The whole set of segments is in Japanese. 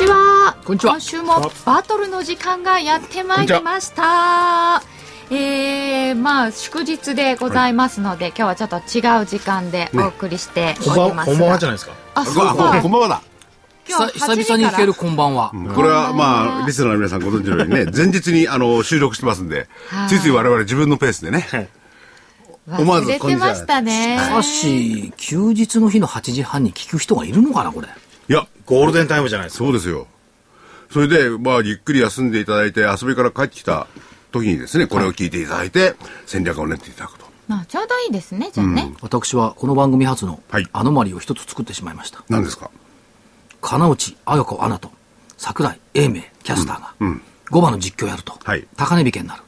ちは。こんにちは。今週もバトルの時間がやってまいりました。えー、まあ祝日でございますので、今日はちょっと違う時間でお送りしております。が、こんばんはじゃないですか。あ、そうあかこんばんはだ。今日8時久々に聞けるこんばんは、これはまあ、リスナーの皆さんご存知のようにね、前日にあの収録してますんで、ついつい我々自分のペースでね、思わず忘れてましたね。しかし休日の日の8時半に聞く人がいるのかなこれゴールデンタイムじゃないですか。そうですよ。それで、まあ、ゆっくり休んでいただいて、遊びから帰ってきた時にですね、これを聞いていただいて、戦略を練っていただくと。まあちょうどいいですね、じゃあね。私はこの番組初のはい。アノマリを一つ作ってしまいました、何ですか？金内綾子アナと桜井英明キャスターが5番の実況やると、はい。高値引けになる、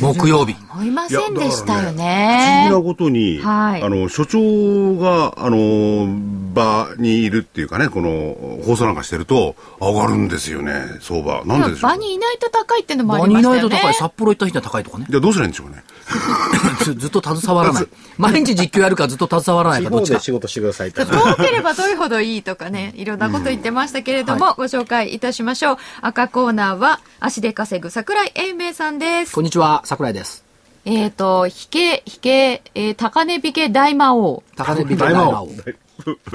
木曜日思いませんでしたよ不思議ねな。ことに、はいあの、所長が、あの、場にいるっていうかね、この、放送なんかしてると、上がるんですよね、相場。なんででしょう場にいないと高いっていうのもあ場にいりましたよね。ないと高い札幌行った日には高いとかねじゃあどうすりゃいいんでしょうね。ずずっと携わらない 毎日実況やるかずっと携わらない地かどっちで仕事してください。遠ければ遠いほどいいとかね、いろんなこと言ってましたけれども、ご紹介いたしましょう。赤コーナーは、足で稼ぐ桜井英明さんですこ。んにちは桜井です。えっ、と、引け、引け、えー高値引け大魔王。高値引け大魔王。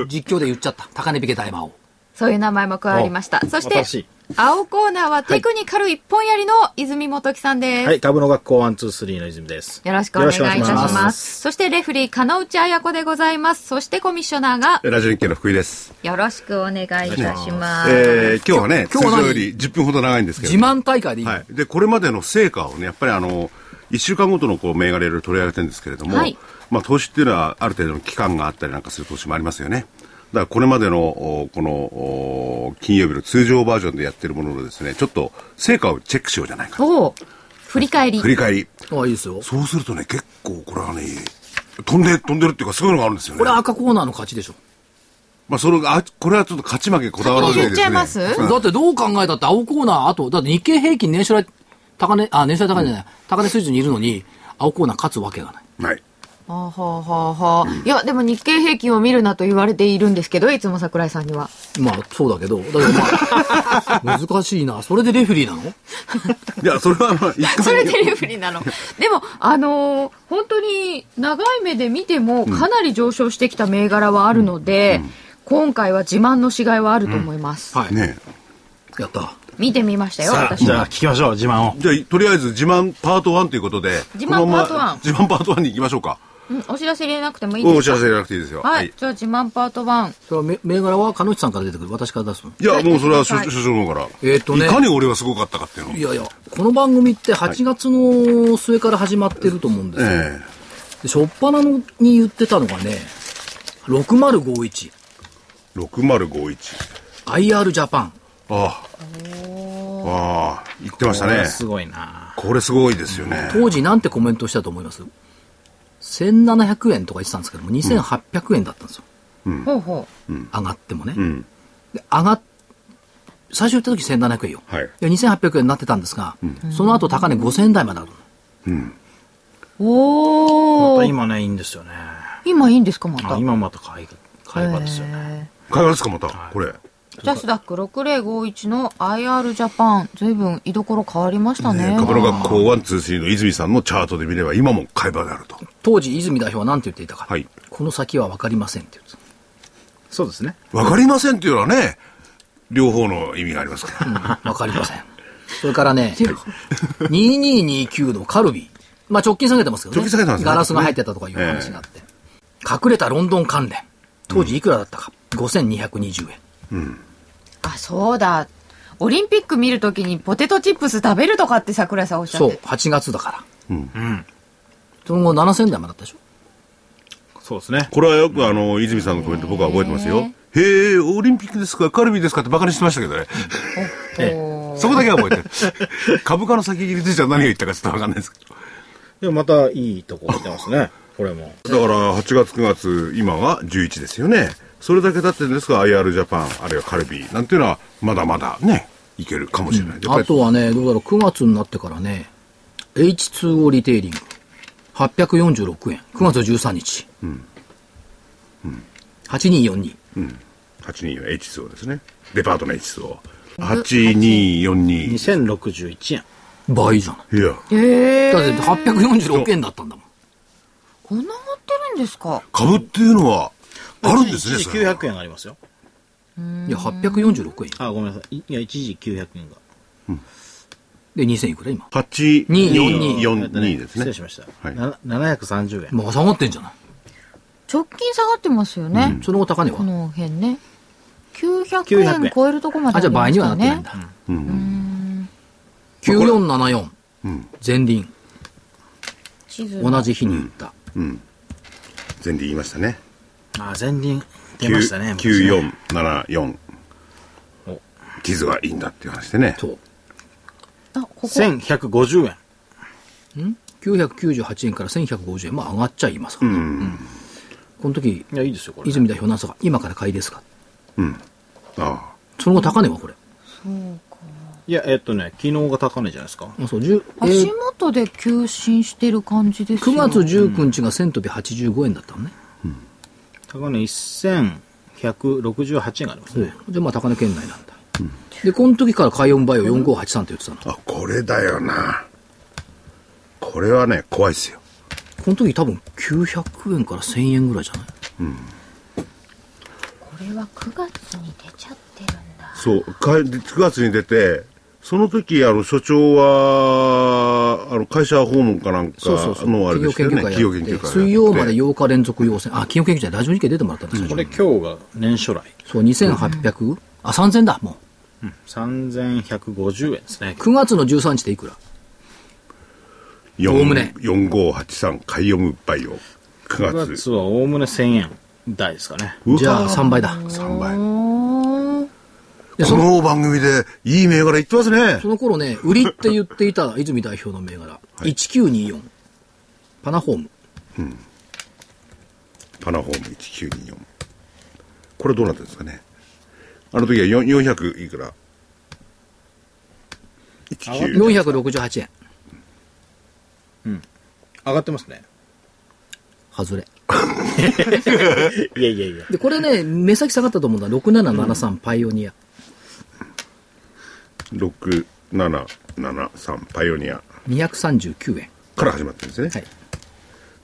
実況で言っちゃった。高値引け大魔王。そういう名前も加わりました。そして新しい、青コーナーはテクニカル一本やりの泉本木さんです。はい、株の学校123の泉です。よろしくお願いいたしよろしくお願いしま。ますそしてレフリー、金内彩子でございます。そしてコミッショナーが、ラジオ日経の福井です。よろしくお願いいたします。えー、今日はね、今日は何？通常より10分ほど長いんですけど。自慢大会でいい、はい。で、これまでの成果をね、やっぱりあの、1週間ごとのこう、銘柄いろいろ取り上げてるんですけれども、はいまあ、投資っていうのはある程度の期間があったりなんかする投資もありますよね。だからこれまでの、おこの、お金曜日の通常バージョンでやってるもののですね、ちょっと成果をチェックしようじゃないかと。お振り返り振。り返り。あいいですよそうするとね、結構これはね、飛んで、飛んでるっていうか、すごいのがあるんですよね。これ赤コーナーの勝ちでしょまあ、その、あ、これはちょっと勝ち負けこだわらずにですね。言っちゃいます？うんだってどう考えたって青コーナーあとだって日経平均年初来高値あ年初来高値じゃない、高値水準にいるのに青コーナー勝つわけがないはい。はあ、はあはあはあ、いや、でも日経平均を見るなと言われているんですけど、いつも桜井さんには。まあそうだけど。だけどまあ 難しいな。それでレフェリーなの？いや、それはまあ、一回それでレフリーなの。でも、あのー本当に長い目で見てもかなり上昇してきた銘柄はあるので、今回は自慢のしがいはあると思います。はい、ねやった。見てみましたよ、さあ、私はじゃあ聞。きましょう、自慢を。じゃあ、とりあえず自慢パート1ということで、自慢パート1自慢パート1に行きましょうか。うんお知らせ入れなくてもいいですか？お知らせじゃなくていいですよ。はい、じゃあ自慢パート1。それはめ銘柄は鹿野内さんから出てくる私から出すのいや、もうそれは所長の方から。えーっとねいかに俺はすごかったかっていうのを。いやいやこの番組って8月の末から始まってると思うんですよ、えで初っ端のに言ってたのがね6051え6051。IR ジャパンああ。ああ、言ってましたね。すごいなこれすごいですよね。当時なんてコメントしたと思います？1700円とか言ってたんですけども2800円だったんですよ、ほうほ上がってもね、うん。で上がっ最初言った時1700円よ、はいで2800円になってたんですが、その後高値5000円台まであるう。まおー。た今ね、いいんですよね。今いいんですか、また？あ今また買い、買い場ですよね。買いますか、また？これ。ジャスダック6051の IR ジャパン、随分居所変わりましたね。ね株の学校1、2、3の泉さんのチャートで見れば今も買い場であると。当時泉代表は何て言っていたか、はいこの先は分かりませんって言ってたそうですね。わかりませんっていうのはね、両方の意味がありますから。わかりません。それからね、2229のカルビー。まあ直近下げてますけどね。直近下げてますねガラスが入ってたとかいう話があって。隠れたロンドン関連。当時いくらだったか。5220円。あ、そうだ。オリンピック見るときにポテトチップス食べるとかって桜井さんおっしゃそうって。、8月だから。うん。その後7000台までだったでしょ？そうですね。これはよくあの、泉さんのコメント僕は覚えてますよ。へえ、オリンピックですか、カルビーですかってバカにしてましたけどね。そこだけは覚えてる。株価の先切りでじゃ何が言ったかちょっとわかんないですけど。でもまたいいとこ来てますね。これも。だから8月9月、今が11ですよね。それだけ経ってるんですが、IR ジャパン、あるいはカルビーなんていうのは、まだまだね、いけるかもしれない。やっぱありとはね、どうだろう、9月になってからね、H2O リテイリング、846円、9月13日。8242。824 H2O ですね。デパートの H2O。8242。2061円。倍じゃない。いや、ええだって846円だったんだもん。こんな持ってるんですか？株っていうのは、あるんですね、一時それは900円ありますよ。いや、846円。あ、ごめんなさい。いいや、一時900円が。で、2000いくら今？8242ですね失礼。しました。はいな730円。まあ下がってんじゃない。直近下がってますよね、その後高値はこの辺ね900 900円円超えるとこまであ、じゃあ倍にはなってないんねだ。うん。9474。うん。前輪。同じ日に売った。うん。前で言いましたね。あ、前輪出ましたね。昔ね9474。お地図がいいんだっていう話でね。そう。あここ1150円。998円から1150円。まあ上がっちゃいますからね。この時、いや、いいですよ、これ。泉代表なんすか今から買いですか？あその後高値はこれ。いや、えっとね、昨日が高値じゃないですか。あそう、10え足ー元で急進してる感じですよ9月19日が1000飛び85円だったのね。高値1168円がありますね。じゃあまあ高値圏内なんだ。で、この時から海運バイオ4583って言ってたの。あ。あ、これだよな。これはね、怖いっすよ。この時多分900円から1000円ぐらいじゃない？これは9月に出ちゃってるんだそう、か9月に出て、その時、あの、所長は、あの、会社訪問かなんかそうそうそう。のあれでしたよね？研究会やって、企業研究会。水曜まで8日連続要請。あ、企業研究会ラジオ日経出てもらったんですよ。これ今日が年初来。そう、2800? あ、3000だ、も3150円ですねう。。9月の13日でいくら？4おおむね4583海洋ムバイオ。9 9月。月はおおむね1000円台ですかね。じゃあ3倍だ。3倍。でそのこの番組でいい銘柄言ってますねそ。の頃ね、売りって言っていた 泉代表の銘柄、1924。パナホーム。パナホーム1924。これどうなってるんですかね。あの時は4 400いくら？19 468円。上がってますね。外れ。いやいやいや。で、これね、目先下がったと思うんだ。6773パイオニア。6773パイオニア239円。から始まってるんですね。はい。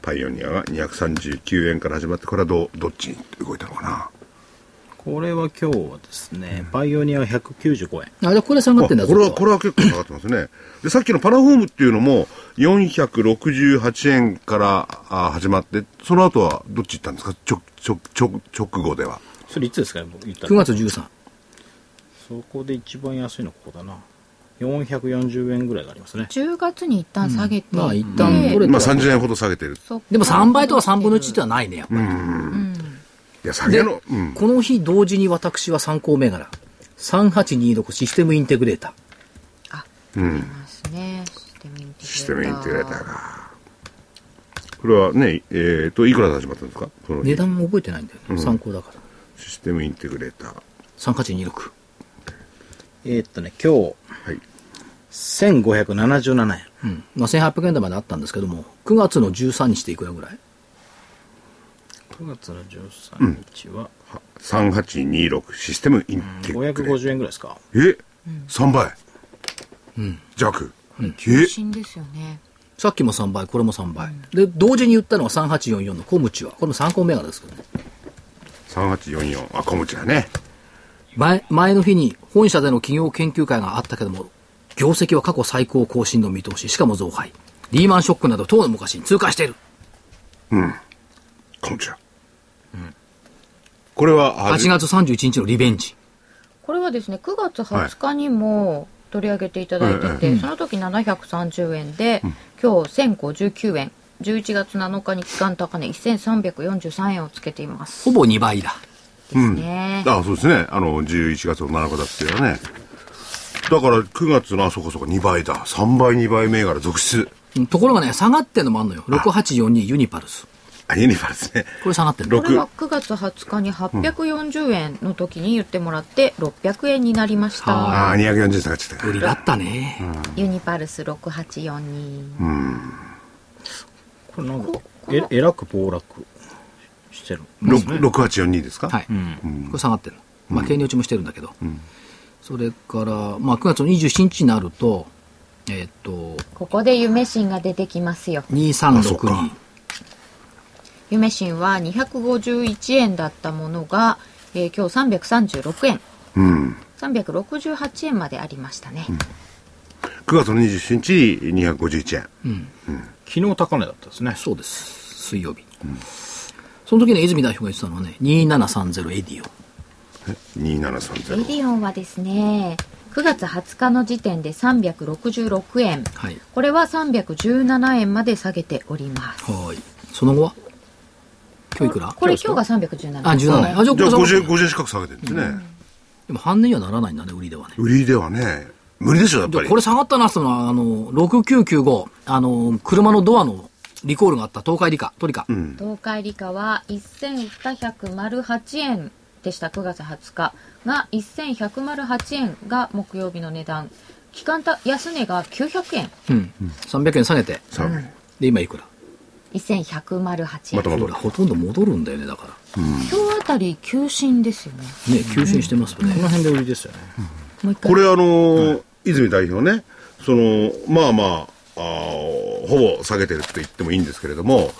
パイオニアが239円から始まって、これはどどっちに動いたのかな？これは今日はですね、パイオニア195円。あ、これ下がってんだあこれは、これは結構下がってますね。で、さっきのパナホームっていうのも、468円からあ始まって、その後はどっち行ったんですか？ちょ、ちょ、ちょ、直後では。それいつですか？言った9月13。そこで一番安いのここだな。440円ぐらいがありますね。10月に一旦下げて、まあ一旦取れてまあは30円ほど下げてる。でも3倍とか3分の1ではないね、やっぱり。いや、下げの、うん。この日同時に私は参考銘柄。3826システムインテグレーター。ますねシステムインテグレーターシステムインテグレーターが。これはね、えっ、と、いくらで始まったんですか？この日値段も覚えてないんだよね。参考だから。システムインテグレーター。3826。えーっとね、今日、はい。1577円。うん。まあ1800円台まであったんですけども、9月の13日でいくらぐらい？9月の13日は、3826システムインテグレーター。550円ぐらいですか。え、3倍、弱、え？新ですよねさっきも3倍、これも3倍。で、同時に言ったのが3844のコムチは。これも参考銘柄ですけどね。3844あ小ムチだね前、前の日に本社での企業研究会があったけども、業績は過去最高更新の見通し、しかも増配。リーマンショックなど当の昔に通過している。小ムチだ、これは8月31日のリベンジ。これはですね9月20日にも取り上げていただいてて、その時730円で、今日1059円。11月7日に期間高値1343円をつけています。ほぼ2倍だ。ですね。あそうですね。あの、11月の7日だっていうのはね。だから9月の、あ、そこそこ2倍だ。3倍、2倍銘柄続出。うんところがね、下がってんのもあんのよ。6842ユニパルス。あ、ユニバですね。これ下がってんの？これは9月20日に840円の時に言ってもらって600円になりました。ああ、240下がっちゃったか売りだったね。ユニパルス6842。これなんかええらく暴落してるろ6842ですか？はい。これ下がってんの。まあ、経年落ちもしてるんだけど。それから、まあ、9月の27日になると、えーっと、ここで夢新が出てきますよ。あそっ2362か。夢新は251円だったものが、えー今日336円。うん。368円までありましたね。9月の27日に251円。昨日高値だったですねそうです。水曜日。その時に泉代表が言ってたのはね、2730エディオン。エ2730。ディオンはですね、9月20日の時点で366円。はい。これは317円まで下げております。はい。その後は？今日いくら？これ今日が317円。あ、17円。あ、じゃあ、じゃあこれ下が50、って50近く下げてるんですね。でも半値にはならないんだね、売りではね。売りではね、無理でしょ、やっぱり。でこれ下がったなってのは、あの、6995、あの、車のドアのリコールがあった東海理科、トリカ。うん。東海理科は1208円でした。9月20日が1108円が木曜日の値段。期間た安値が900円。うん。300円下げて。さあ、で、今いくら？1108円。また戻る。ほら、ほとんど戻るんだよね、だから。今日あたり急進ですよね。ね、急進してますよね。この辺で売りですよね。もう一回。これあのー泉代表ね、その、まあまあ、ほぼ下げてるって言ってもいいんですけれども、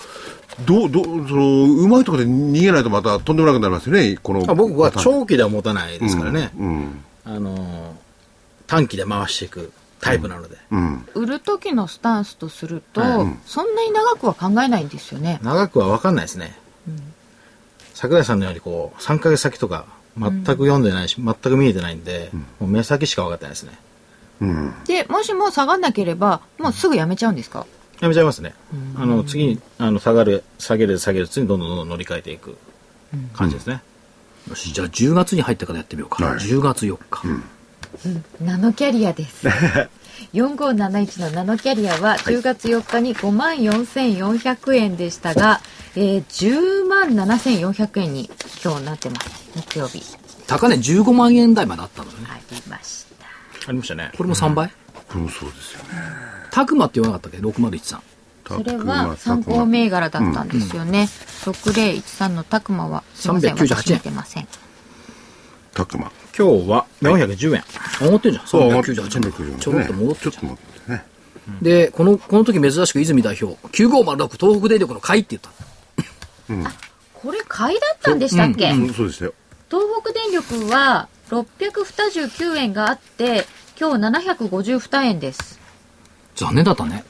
どう、どう、その、うまいところで逃げないとまたとんでもなくなりますよね、この。あ僕は長期では持たないですからね、うん。あのー短期で回していくタイプなので、うん。売る時のスタンスとすると、はそんなに長くは考えないんですよね。長くは分かんないですね、桜井さんのようにこう3ヶ月先とか全く読んでないし、全く見えてないんで、もう目先しか分かってないですねうん。でもしも下がんなければもうすぐやめちゃうんですか？やめちゃいますね、あの次にあの下がる下げる下げる次にどんどんどんどん乗り換えていく感じですね、よし、じゃあ10月に入ってからやってみようか。はい10月4日。ナノキャリアです。4571のナノキャリアは10月4日に5万4400円でしたが、えー10万7400円に今日なってます。木曜日。高値15万円台まであったのよね。ありました。ねこれも3倍？これもそうですよね。タクマって言わなかったっけ ?6013。それは参考銘柄だったんですよね。6013のタクマは、すいません、398私見てません。たくま。今日は410円、上がってんじゃん。そう、398円。ちょろっと戻ってちょっと戻ってね。ん。で、この、この時珍しく泉代表、9506東北電力の買いって言った。これ買いだったんでしたっけ、うん、そうですよ。東北電力は629円があって、今日752円です。残念だったね。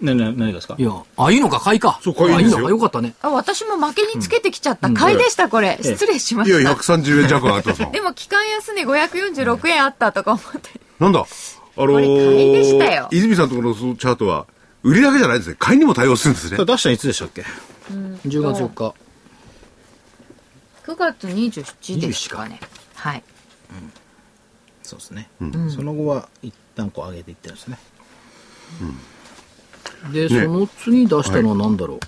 ねね何がですか？いや、あ、いいのか、買いか。そう買いあ、いいのか、ですよよかったね。あ、私も負けにつけてきちゃった。買いでした、これ。失礼しまいや、した。130円弱上がってま すもんで。も、期間安値546円あったとか思って。なんだ？あのこれ買いでしたよ泉さんのところのチャートは、売りだけじゃないですね。買いにも対応するんですね。出したのいつでしたっけ？10月4日。9月27ですかね。はい。そうですね、その後は一旦こう上げていってるんですね。で、その次出したのは何だろう？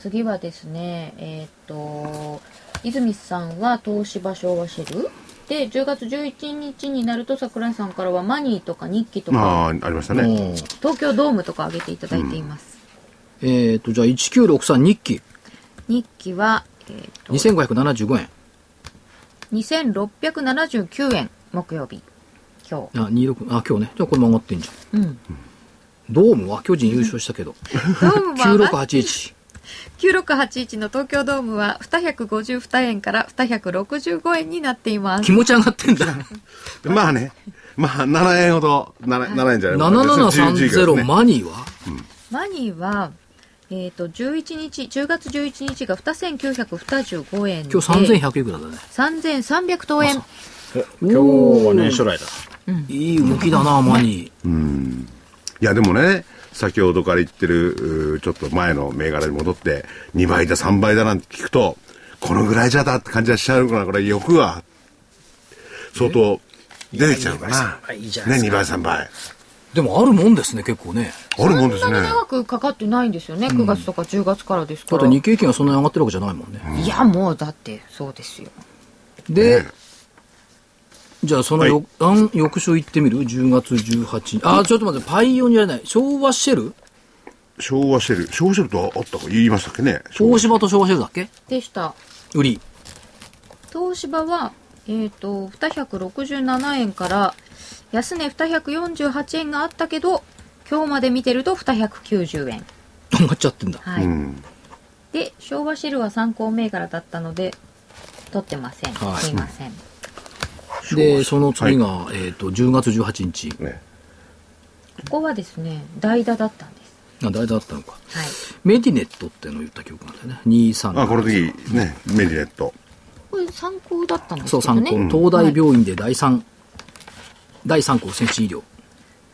次はですね、えーっと、泉さんは東芝昭和シェル。で、10月11日になると桜井さんからはマニーとか日記とか、まあ、ありましたね。うん。東京ドームとか挙げていただいています。えっと、じゃあ1963日。記。日記は、えーっと、2575円。2679円、木曜日。今日。あ、26、あ、今日ね。じゃあこれも上がってんじゃん。うん。ドームは巨人優勝したけど。ドームは、9681。9681の東京ドームは252円から265円になっています気。持ち上がってんだ。まあね。まあ、7円ほど、7, 7円じゃない7730マニーは？マニーは、えっ、と、11日、10月11日が2925円で、今日3100いくらだね。3300等円。今日は年初来だいい動きだな、マニー。いや、でもね、先ほどから言ってる、うーちょっと前の銘柄に戻って、2倍だ、3倍だなんて聞くと、このぐらいじゃだって感じはしちゃうから、これ欲が相当出てきちゃうかな。いいじゃないね、ですか2倍、3倍。でもあるもんですね、結構ね。あるもんですねそんなに。長くかかってないんですよね、9月とか10月からですだってから。日経平均はそんなに上がってるわけじゃないもんね。いや、もうだって、そうですよ。で、ねじゃあそのよ、あん翌週行ってみる ?10 月18日。あ、ちょっと待って、パイオニアじゃない。昭和シェル？昭和シェル。昭和シェルとあったか言いましたっけね。東芝と昭和シェルだっけ？でした。売り。東芝は、えっ、と、267円から、安値248円があったけど、今日まで見てると290円。上がっちゃってんだ。はい。うん。で、昭和シェルは参考銘柄だったので、取ってません。はいすいません。で、その次が、えっ、と、10月18日。ね。ここはですね、代打だったんです。あ、誰だったのか。はい。メディネットっていうのを言った記憶なんだよね。23。あ、この時、ね、メディネット。これ参考だったんですそう、けどね。参考。東大病院で第3、第3項先進医療。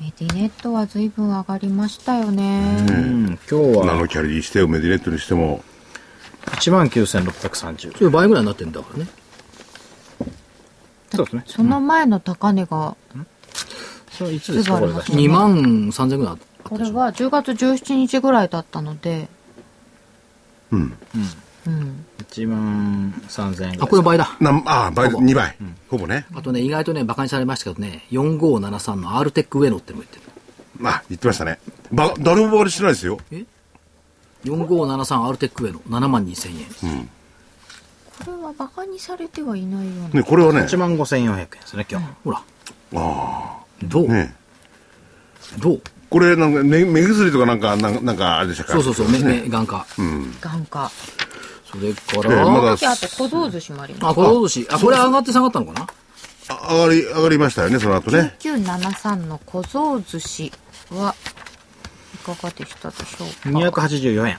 メディネットは随分上がりましたよね。うん、今日はナノキャリにしてもメディネットにしても、1万9630。それ倍ぐらいになってんだからね。そうですね。その前の高値が、それいつですか、これが。2万3000ぐらいあったでしょ。これは10月17日ぐらいだったので、うん。うん。1万3000円ぐらい。あ、これ倍だ。なんあ、倍、ほぼ2倍。ほぼね。あとね、意外とね、馬鹿にされましたけどね、4573の r テック上野ってのも言ってる。まあ、言ってましたね。ば、誰もバカにしてないですよ。4573 r テック上野、7万2000円。これはバカにされてはいないよ。ね、これはね、1万5400円ですね、今日。ほら。あどう、あ、ね。どう？これ、なんか、ね、目薬とかなんか、なんなんか、あれでしたかそうそうそう、目、目、眼科。眼科。それかええら、まだあと小僧寿司もあります。あ、これ寿司。あ、これ上がって下がったのかな？あ上がり、上がりましたよね、その後ね。9973の小僧寿司はいかがでしたでしょうか？284円。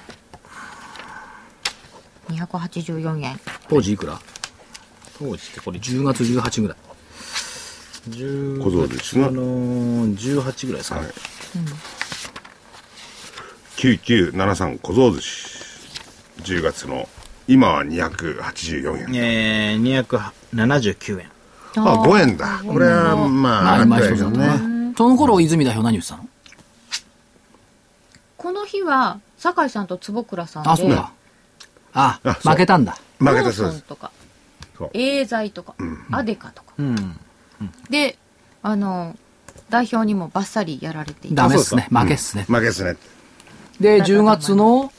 284円当時いくら？当時ってこれ ?10 月18ぐらい。10小僧寿司があのー、18ぐらいですか、はい9973小僧寿司。10月の、今は284円。えー、279円。あ、5円だ。これは、まあ、あ、今一ぐらいだつだったな。その頃、泉代表何言ってたの？この日は酒井さんと坪倉さんであ、そうだ。あ、負けたんだ。負けたそうです。とかそうエーザイとか、アデカとかうん。であの代表にもバッサリやられていたダメっすね。負けっすね。負けですね。で、10月の、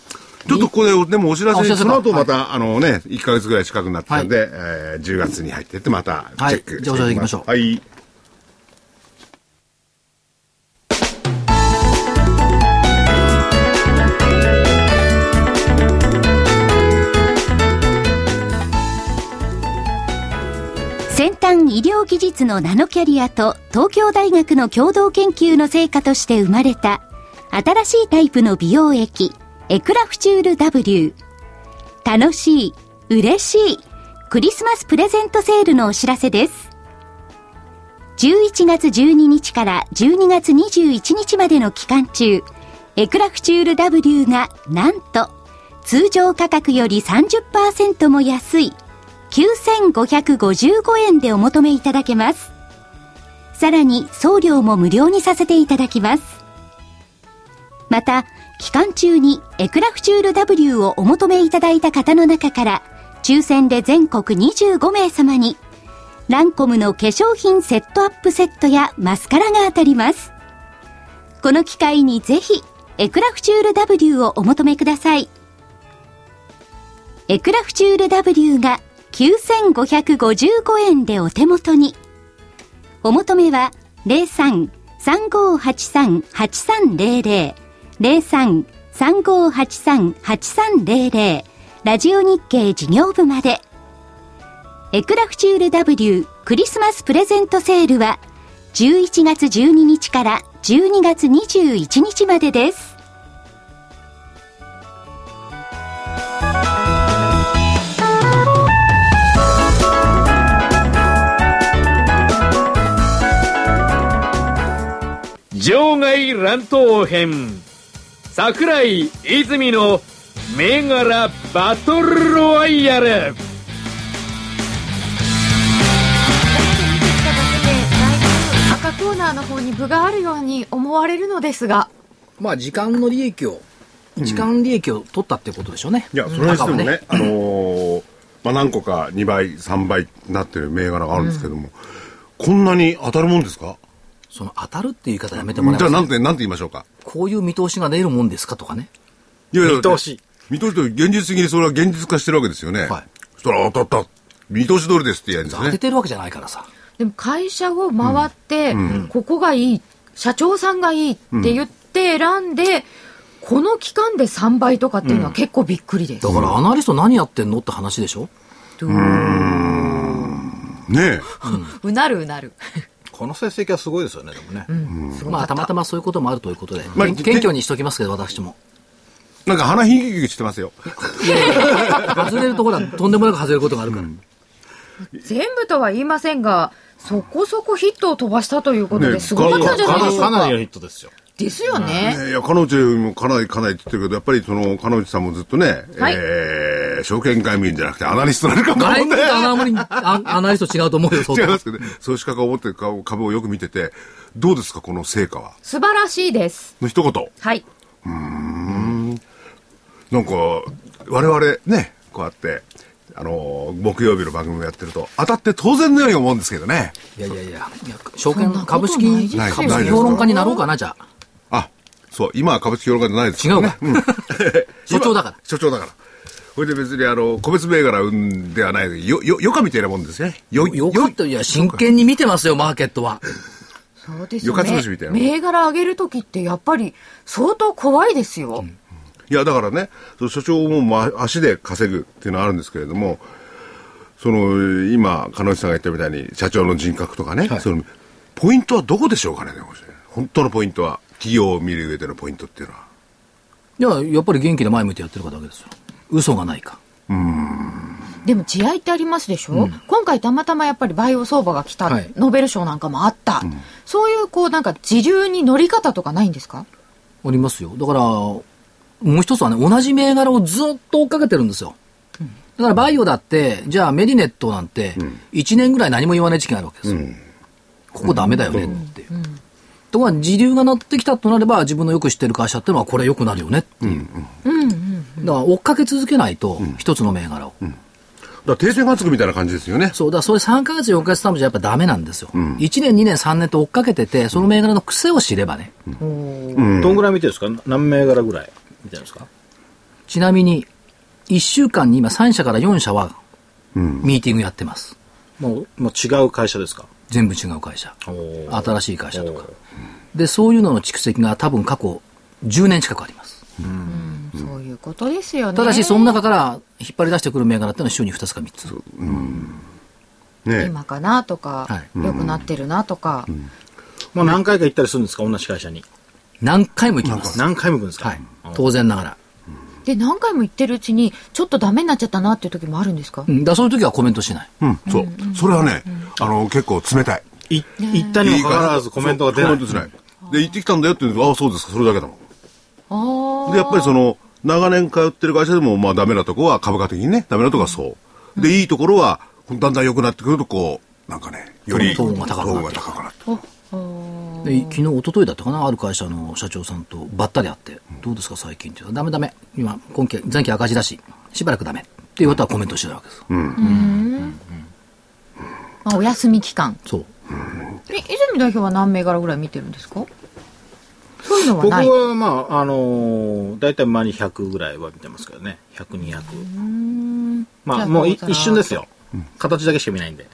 ちょっとここで、でもお知らせらせか。その後また、あのね、1ヶ月ぐらい近くなってたんで、えー10月に入ってって、またチはい。ェックしてじゃあお知らせ行きましょう。はい。先端医療技術のナノキャリアと東京大学の共同研究の成果として生まれた新しいタイプの美容液エクラフチュール W 楽しい嬉しいクリスマスプレゼントセールのお知らせです11月12日から12月21日までの期間中エクラフチュール W がなんと通常価格より30%も安い9555円でお求めいただけます。さらに送料も無料にさせていただきます。また、期間中にエクラフチュール W をお求めいただいた方の中から、抽選で全国25名様に、ランコムの化粧品セットアップセットやマスカラが当たります。この機会にぜひ、エクラフチュール W をお求めください。エクラフチュール W が9555円でお手元に。お求めは03-3583-8300 03-3583-8300ラジオ日経事業部まで。エクラフチュール W クリスマスプレゼントセールは11月12日から12月21日までです。場外乱闘編桜井泉の銘柄バトルロワイヤル。赤コーナーの方に分があるように思われるのですが。まあ時間の利益を時間利益を取ったってことでしょうね、いやそれにしてもね、ね、あのー、まあ、何個か2倍3倍になってる銘柄があるんですけども、うん、こんなに当たるもんですか？その当たるっていう言い方やめてもらえじゃあ、ますなんて、なんて言いましょうか？こういう見通しが出るもんですかとかね。いやいや見通し。見通しと現実的にそれは現実化してるわけですよね。はいそしたら当たった。見通し通りですって言うんです当てね。てるわけじゃないからさ。でも会社を回って、ここがいい、社長さんがいいって言って選んで、この期間で3倍とかっていうのは結構びっくりです。だからアナリスト何やってんのって話でしょ？ね うなるうなる。この成績はすごいですよね、でもね。まあたまたまそういうこともあるということで、まあ謙謙虚にしときますけど、私も。え。なんか鼻ひぎぎしてますよ。いやいや、外れるところはとんでもなく外れることがあるから。全部とは言いませんが、そこそこヒットを飛ばしたということねで、すごかったんじゃないでしょうか。かなりのヒットですよ。ですよね。ねいや、彼女もかなりかなりって言ってるけど、やっぱりその、彼女さんもずっとね、はいえー、証券会員じゃなくてアナリストなのかもね。アナアナリスト違うと思うよ、相当 違いますけどね。そういう資格を持ってる株株をよく見てて、どうですか、この成果は？素晴らしいです。の一言。はい。なんか、我々ね、こうやって、あのー木曜日の番組をやってると、当たって当然のように思うんですけどね。いやいやいや、いや証券株式、株式評論家になろうかな、じゃあ。あ、そう、今は株式評論家じゃないです違うか。ね。所長だから。所長だから。これで別にあの、個別銘柄運ではない、よ、よ、余暇みたいなもんですね。よ、よかった。いや、真剣に見てますよ、マーケットは。そうですよよかつぶしみたいな銘柄上げるときってやっぱり相当怖いですよ。いや、だからね、その所長も、まあ、足で稼ぐっていうのはあるんですけれども、その、今、鹿野内さんが言ったみたいに、社長の人格とかね、その、ポイントはどこでしょうかね、本当のポイントは、企業を見る上でのポイントっていうのは？いや、やっぱり元気で前向いてやってるかだけですよ。嘘がないか。でも地合いってありますでしょ、今回たまたまやっぱりバイオ相場が来た、はい。ノーベル賞なんかもあった、そういうこうなんか時流に乗り方とかないんですか？ありますよ。だから、もう一つはね、同じ銘柄をずっと追っかけてるんですよ。だからバイオだって、じゃあメディネットなんて、1年ぐらい何も言わない時期があるわけですよ。ここダメだよねってところが時流が乗ってきたとなれば、自分のよく知ってる会社っていうのはこれ良くなるよねっていう。だから追っかけ続けないと、一つの銘柄を。だから定点がつくみたいな感じですよね。そう、だからそれ3ヶ月、4ヶ月単位じゃやっぱダメなんですよ。1年、2年、3年と追っかけてて、その銘柄の癖を知ればね。どんぐらい見てるんですか？何銘柄ぐらい？見てるんですか？ちなみに、1週間に今3社から4社は、ミーティングやってます。もう、もう違う会社ですか？全部違う会社。新しい会社とか。で、そういうのの蓄積が多分過去10年近くあります。そういうことですよね。ただし、その中から引っ張り出してくる銘柄っていうのは週に2つか3つ。ね今かなとか、は良くなってるなとか、もう何回か行ったりするんですか？同じ会社に。何回も行きます。何回も行くんですか？はい。当然ながら。で、何回も言ってるうちに、ちょっとダメになっちゃったなっていう時もあるんですか、うん。だそういう時はコメントしない。うん、そう。それはね、あの、結構冷たい。い行ったにもかかわらずコメントが出ない。コメントしない。で、行ってきたんだよって言うと、ああ、そうですか、それだけだもん。あで、やっぱりその、長年通ってる会社でも、まあ、ダメなとこは株価的にね、ダメなとこはそう。で、いいところは、だんだん良くなってくると、こう、なんかね、より、トーンが高くなって。で昨日、一昨日だったかな、ある会社の社長さんとばったり会って、どうですか、最近って言うと、ダメダメ、今、今期、前期赤字だし、しばらくダメっていうことはコメントしてるわけです。まあ、お休み期間。そう。え、泉代表は何銘柄ぐらい見てるんですか？そういうのは僕ない。はまあ、あのー、大体毎日100ぐらいは見てますけどね。100、200。まじゃあ、もういこう一瞬ですよ。形だけしか見ないんで。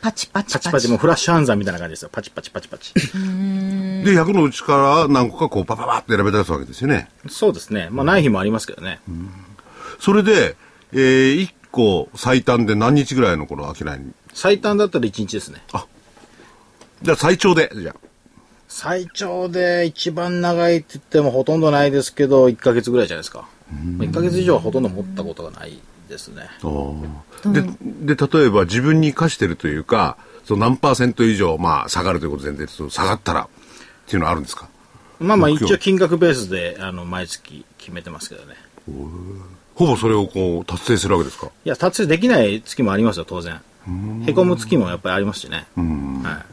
パチパチパチ。パチパチ、もうフラッシュ暗算みたいな感じですよ。パチパチパチパチ。で、100のうちから何個かこう、パパパって選べたわけですよね。そうですね。まあ、ない日もありますけどね。それで、えー、1個最短で何日ぐらいのこの商いに？最短だったら1日ですね。じゃあ最長で、じゃあ。最長で一番長いって言ってもほとんどないですけど、1ヶ月ぐらいじゃないですか。1ヶ月以上はほとんど持ったことがないですね。で、で、例えば自分に課してるというか、その何パーセント以上、まあ、下がるということ前提と、下がったらっていうのはあるんですか？まあまあ一応金額ベースで、あの、毎月決めてますけどね。ほぼそれをこう、達成するわけですか？いや、達成できない月もありますよ、当然。へこむ月もやっぱりありますしね。は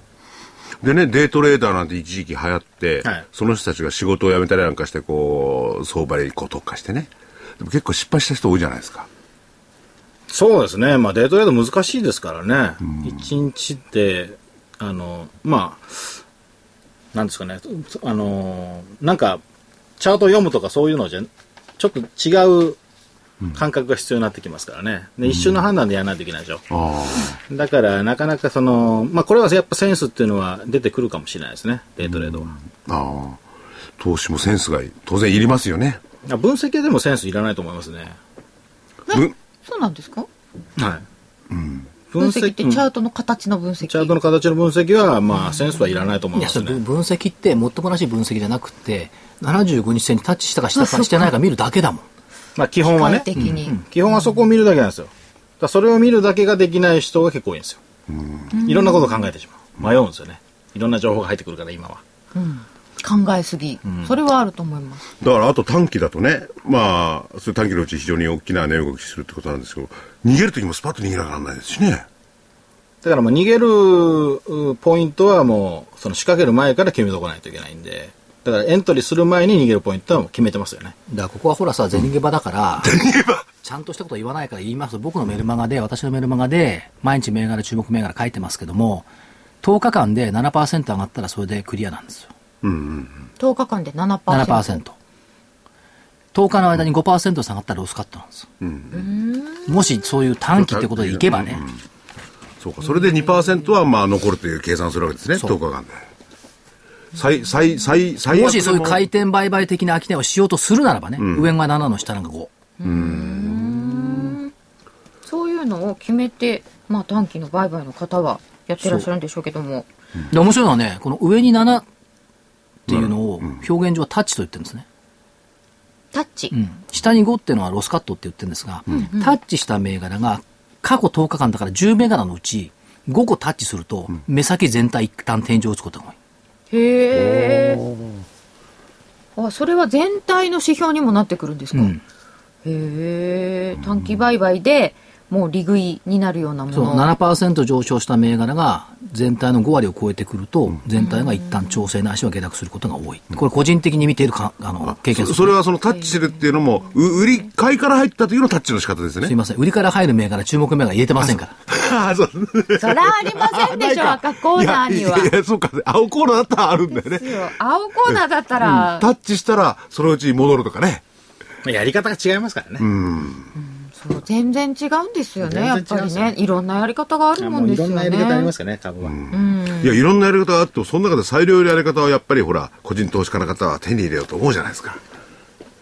い。でね、デイトレーダーなんて一時期流行って、はいその人たちが仕事を辞めたりなんかして、こう、相場にこう特化してね。でも結構失敗した人多いじゃないですか。そうですね。まあ、デイトレード難しいですからね。一、日って、あの、まあ、なんですかね。あの、なんか、チャートを読むとかそういうのじゃ、ちょっと違う感覚が必要になってきますからね。で、一瞬の判断でやらないといけないでしょ。あだから、なかなかその、まあ、これはやっぱセンスっていうのは出てくるかもしれないですね。デイトレードは。あ。ああ。投資もセンスが当然いりますよね。あ分析はでもセンスいらないと思いますね。ぶそうなんですか？はい。分析ってチャーートの形の分析？チャートの形の分析は、まあ、センスはいらないと思いますね。それ分析って、もっともらしい分析じゃなくて、75日線にタッチしたかしたかしてないか見るだけだもん。まあ、基本はね機。械的に。基本はそこを見るだけなんですよ。だからそれを見るだけができない人が結構多いんですよ。いろんなことを考えてしまう。迷うんですよね。いろんな情報が入ってくるから、今は。考えすぎ、それはあると思います。だからあと短期だとね、まあ、そういう短期のうち非常に大きな値動きするってことなんですけど、逃げるときもスパッと逃げなきゃならないですしね。だからもう逃げるうポイントはもう、その仕掛ける前から決めとかないといけないんで、だからエントリーする前に逃げるポイントはもう決めてますよね。だからここはほらさ、銭ゲバだから、ちゃんとしたこと言わないから言いますと、僕のメルマガで、私のメルマガで、毎日銘柄、注目銘柄書いてますけども、10日間で7%上がったらそれでクリアなんですよ。10日間で7%。7%。10日の間に5%下がったらロスカットなんですよ。もしそういう短期ってことでいけばね、そうか。それで2%はまあ残るという計算するわけですね、10日間で。最、最、最、最もしそういう回転売買的な商いをしようとするならばね、上が7の下なんか5。そういうのを決めて、まあ短期の売買の方はやってらっしゃるんでしょうけども。で、面白いのはね、この上に7っていうのを表現上はタッチと言ってるんですね。タッチ？うん下に5っていうのはロスカットって言ってるんですが、タッチした銘柄が過去10日間だから10銘柄のうち5個タッチすると、目先全体一旦天井を打つことが多い。へえ。あ、それは全体の指標にもなってくるんですか、うんへえ。短期売買でもう利食いになるようなもそう、の。7%上昇した銘柄が全体の5割を超えてくると、全体が一旦調整ないしは下落することが多い。これ個人的に見ているかあの経験そそれはそのタッチするっていうのも、う売り、買いから入った時のタッチの仕方ですね。すいません。売りから入る銘柄、注目銘柄入れてませんから。ああ、そう。そらありませんでしょ、赤コーナーには。いやいや、そうか。青コーナーだったらあるんだよね。青コーナーだったら、タッチしたら、そのうち戻るとかね。まあやり方が違いますからね。そう全然違うんですよね、やっぱりね。いろんなやり方があるもんですよね。ろんなやり方ありますからね、株は。いや、いろんなやり方があっても、その中で最良のやり方はやっぱりほら、個人投資家の方は手に入れようと思うじゃないですか。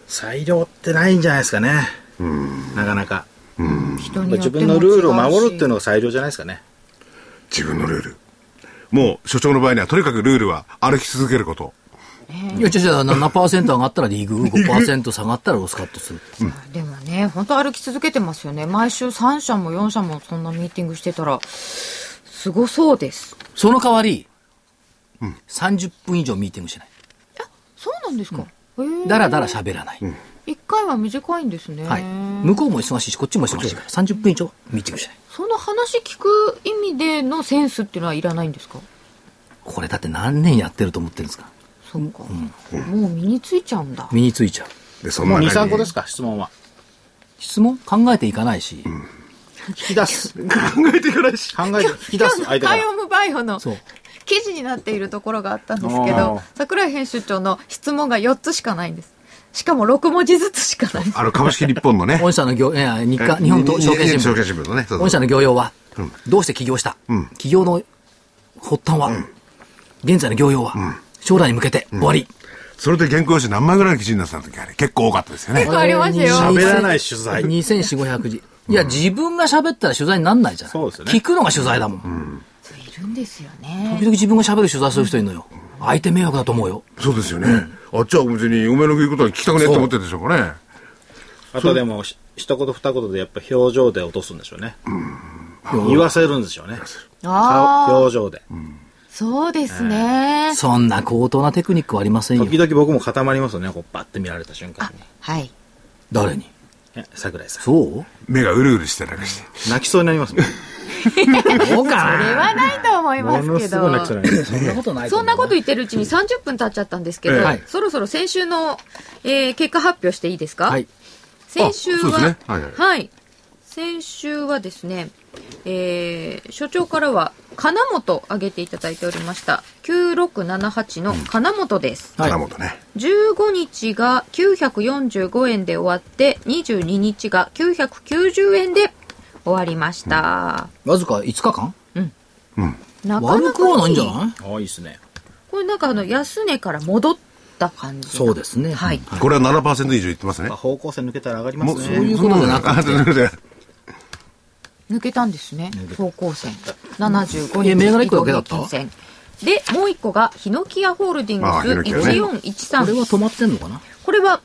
裁量ってないんじゃないですかね。なかなか。人によっても違うし自分のルールを守るっていうのが裁量じゃないですかね。自分のルール。もう、所長の場合には、とにかくルールは歩き続けること。いや、じゃあ7%上がったらリーグ、5%下がったらロスカットする。でもね、本当歩き続けてますよね。毎週3社も4社もそんなミーティングしてたら、すごそうです。その代わり、30分以上ミーティングしない。そうなんですか？へえだらだら喋らない。一回は短いんですね。はい。向こうも忙しいし、こっちも忙しいから、30分以上ミーティングしない。その話聞く意味でのセンスっていうのはいらないんですか？これだって何年やってると思ってるんですか？そうか、もう身についちゃうんだ。身についちゃう。で、そもう2、中に3個ですか、質問は。質問？考えていかないし、引き出す。考えていかないし。考えて引き出す、相手から。カイオムバイオのそう。記事になっているところがあったんですけあどー、桜井編集長の質問が4つしかないんです。しかも6文字ずつしかない。あの、株式日本のね。御社の業、いや、日刊、日本と証券新証券聞。新聞のね。そうそう御社の業用は、どうして起業した、ん起業の発端は、現在の業用は、将来に向けて終わり。それで原稿用紙何枚ぐらいの記事になってた時あれ？結構多かったですよね結。構ありましたよ。喋らない取材。2400、500字。いや、自分が喋ったら取材になんないじゃん。そうですよね聞くのが取材だもん。いるんですよね。時々自分が喋る取材する人いるのよ。相手迷惑だと思うよ。そうですよね。あっちは別にお前の言うことは聞きたくねえと思ってるでしょうかね。あとでも、し一言二言でやっぱ表情で落とすんでしょうね。言わせるんでしょうね。ああ、顔表情で。そうですね。そんな高等なテクニックはありませんよ時。々僕も固まりますよね、こうバッて見られた瞬間に。はい。誰に？え桜井さん。そう？目がうるうるしてなんかして。泣きそうになりますもん。そうかなそれはないと思いますけどそんなことないそんなこと言言ってるうちに30分経っちゃったんですけど、ええはいそろそろ先週の、えー結果発表していいですか、はい。先週は、ですねはいはい先週はですね、えー所長からは金本挙げていただいておりました。9678の金本です、はい。金本ね。15日が945円で終わって22日が990円で終わりました、わずか5日間？なかな悪くはないんじゃいない？ああ、いいっすね。これなんかあの安値から戻った感じそうですね。はい。これは7%以上いってますね。方向性抜けたら上がりますね。そういうことじゃなくて。あそういうことで抜けたんですね方向線75いや日銘柄一個だけだった？移動平均線でもう一個がヒノキアホールディングスキアね。これ1413は止まってんのかな？これは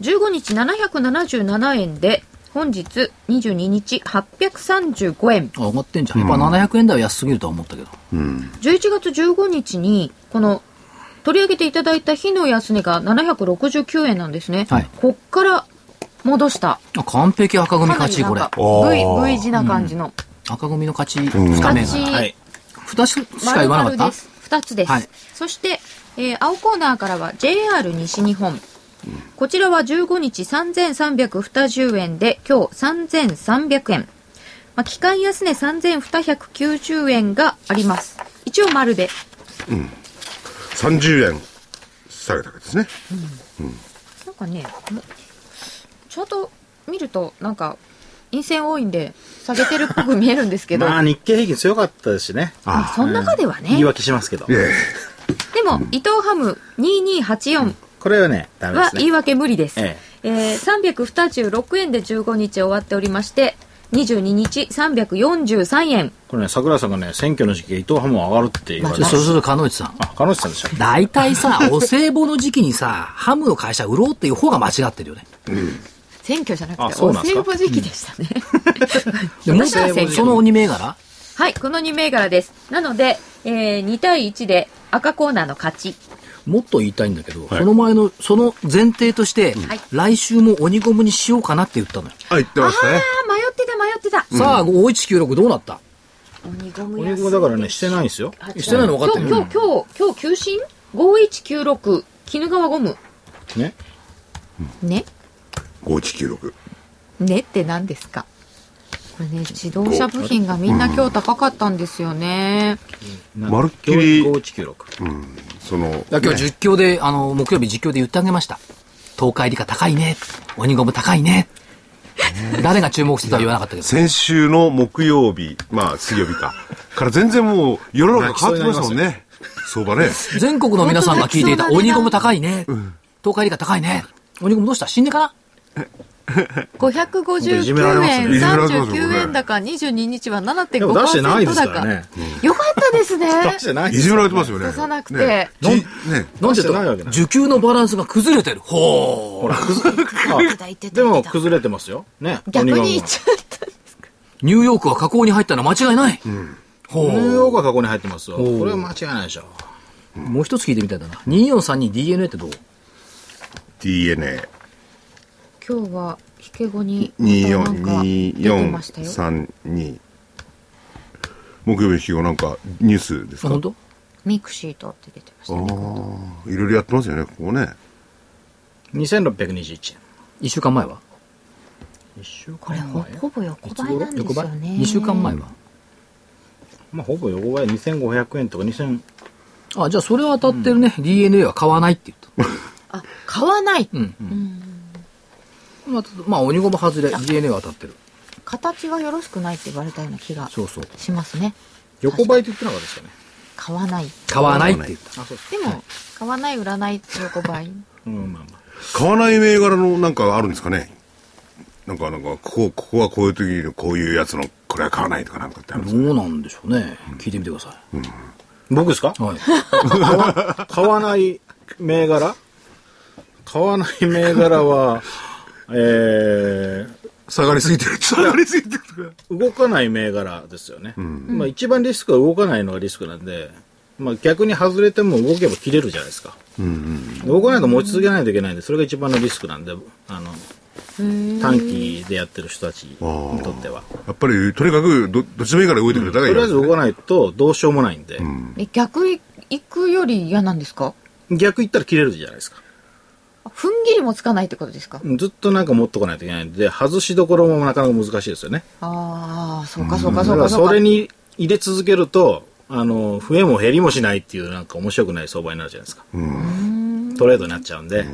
15日777円で本日22日835円。あ、上がってんじゃん。やっぱ700円台は安すぎるとは思ったけど。11月15日にこの取り上げていただいた日の安値が769円なんですね、はい。こっから戻した。あ完璧赤組勝ち、これ。V, ー。V 字な感じの。赤組の勝ち、ん。2銘勝ち柄。はい。2つしか丸言わなかった。々です。2つです、はい。そして、えー青コーナーからは JR 西日本。こちらは15日3320円で今日3300円、まあ、期間安値3290円があります。一応丸で。30円下げたわけですね。なんかねもちょうど見るとなんか陰線多いんで下げてるっぽく見えるんですけど、まあ、日経平均強かったですしね。まあその中ではね、言い訳しますけどでも伊藤ハム2284これはね、ダメですね。は言い訳無理です。ええー326円で15日終わっておりまして、22日343円。これね、桜井さんがね、選挙の時期、伊藤ハムは上がるって言われて。それそれ、鹿野内さん。あ、彼女さんでした大体さ、お歳暮の時期にさ、ハムの会社売ろうっていう方が間違ってるよね。選挙じゃなくて、お歳暮時期でしたね。でも私は選挙その2銘柄？はい、この2銘柄です。なので、えー2対1で赤コーナーの勝ち。もっと言いたいんだけど、いその前の、その前提として、はい来週も鬼ゴムにしようかなって言ったのよ。あ、言ってましたね。あー、迷ってた迷ってた。さあ、5196どうなった？鬼ゴム鬼ゴムだからね、してないんですよ。してないの分かってる今日、今日、今日、今日、休診 ?5196、鬼怒川ゴム。ね。ね5196。ねって何ですか？これね、自動車部品がみんな今日高かったんですよね。まるっきり5196。その、いや今日実況で、あの、木曜日実況で言ってあげました。東海理科高いね。鬼ゴム高いね。誰が注目してたは言わなかったけど。先週の木曜日、まあ水曜日か、から全然もう世の中変わってましたもんね。相場ね。全国の皆さんが聞いていた、鬼ゴム高いね。東海理科高いね。鬼ゴムどうした？死んでかな？559ますね円、いじめられますよ39円高、22日は7.5%でも出してないですから高。ね。よかったですね。出してないいじめられてますよね。出さなくてねなんで出してないわけない受給のバランスが崩れてる。ほー。あでも崩れてますよ。ね。逆に言っちゃった。ニューヨークは加工に入ったのは間違いない。ほニューう。ヨークは過去に入ってますよ。これは間違いないでしょ。もう一つ聞いてみたいだな。2432 DNA ってどう？DNA。今日は、引け後に、なんか出てましたよ。2432。木曜日の日をなんかニュースですか？あ本当？ミクシートって出てましたね。いろいろやってますよね、ここね。2621円。一週間前は？一週間これほぼ横ばいなんです横ばいよね。2週間前は？まあ、ほぼ横ばい2500円とか2000、あ、じゃあそれは当たってるね。DNA は買わないって言った。あ、買わない。うん。まあ、まあ、鬼ゴム外れ、DNA は当たってる。形がよろしくないって言われたような気がそうそう。しますね。横ばいって言ってなかったですかね。買わない。買わないって言った。あ、そうでも、買わない、売らない、横ばい。うん、まあまあ。買わない銘柄のなんかあるんですかね。なんか、なんか、ここ、ここはこういう時にこういうやつの、これは買わないとかなんかってあるんですか？どうなんでしょうね。聞いてみてくださ僕ですか？い。はい。買わない銘柄？買わない銘柄は、え下がりすぎてる。下がりすぎてる。ー、動かない銘柄ですよね。まあ一番リスクは動かないのがリスクなんで、まあ逆に外れても動けば切れるじゃないですか。動かないと持ち続けないといけないんで、それが一番のリスクなんで、あの、短期でやってる人たちにとっては。やっぱり、とにかくど、どっちでもいいから動いてくれたらいいとりあえず動かないとどうしようもないんで、え逆い行くより嫌なんですか？逆行ったら切れるじゃないですか。踏ん切りもつかないってことですか？ずっとなんか持っとかないといけないんで、外しどころもなかなか難しいですよね。ああそうかそうかそうかそうかそれに入れ続けると、あの、増えも減りもしないっていうなんか面白くない相場になるじゃないですか。トレードになっちゃうんで、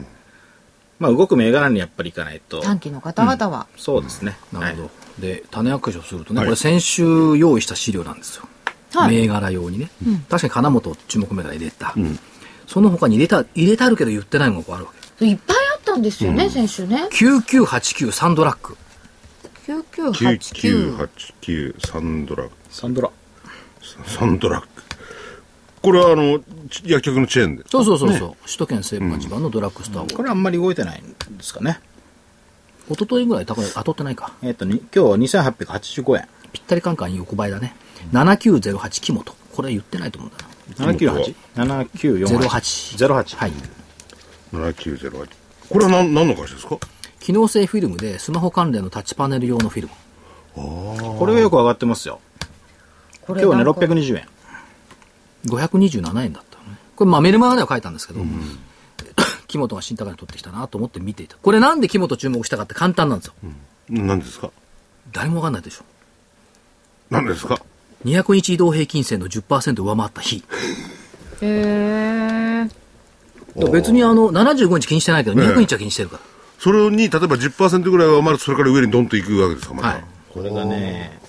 まあ動く銘柄にやっぱりいかないと。短期の方々は、そうですね。なるほど。はいで、種明かしをするとね、はいこれ先週用意した資料なんですよ。はい銘柄用にね。確かに金本注目銘柄入れた。その他に入れた、入れてあるけど言ってないのがあるわけ。いっぱいあったんですよね、先週ね9989サンドラック。9989 9989サンドラッグ。サンドラ。サンドラッグ。これはあの、ち薬局のチェーンで。そうそうそうそう。首都圏西部が地盤のドラッグストアを。これあんまり動いてないんですかね。一昨日ぐらい高い、当たってないか。えっ、とに、今日は2885円。ぴったりカンカン横ばいだね。7908木本。これ言ってないと思うんだな。798?7948。08。08。はい。7908。これは何、何の会社ですか？機能性フィルムでスマホ関連のタッチパネル用のフィルム。これがよく上がってますよ。こ今日はね、なんか620円。527円だった。これまあメルマガでは書いたんですけど、木本が新高値取ってきたなと思って見ていた。これなんで木本注目したかって簡単なんですよ。何ですか？誰もわかんないでしょ。何ですか？200日移動平均線の10%上回った日。へえ別にあの、75日気にしてないけど、200日は気にしてるから。それに、例えば10%ぐらい上回ると、それから上にドンと行くわけですか、また。はいこれがね、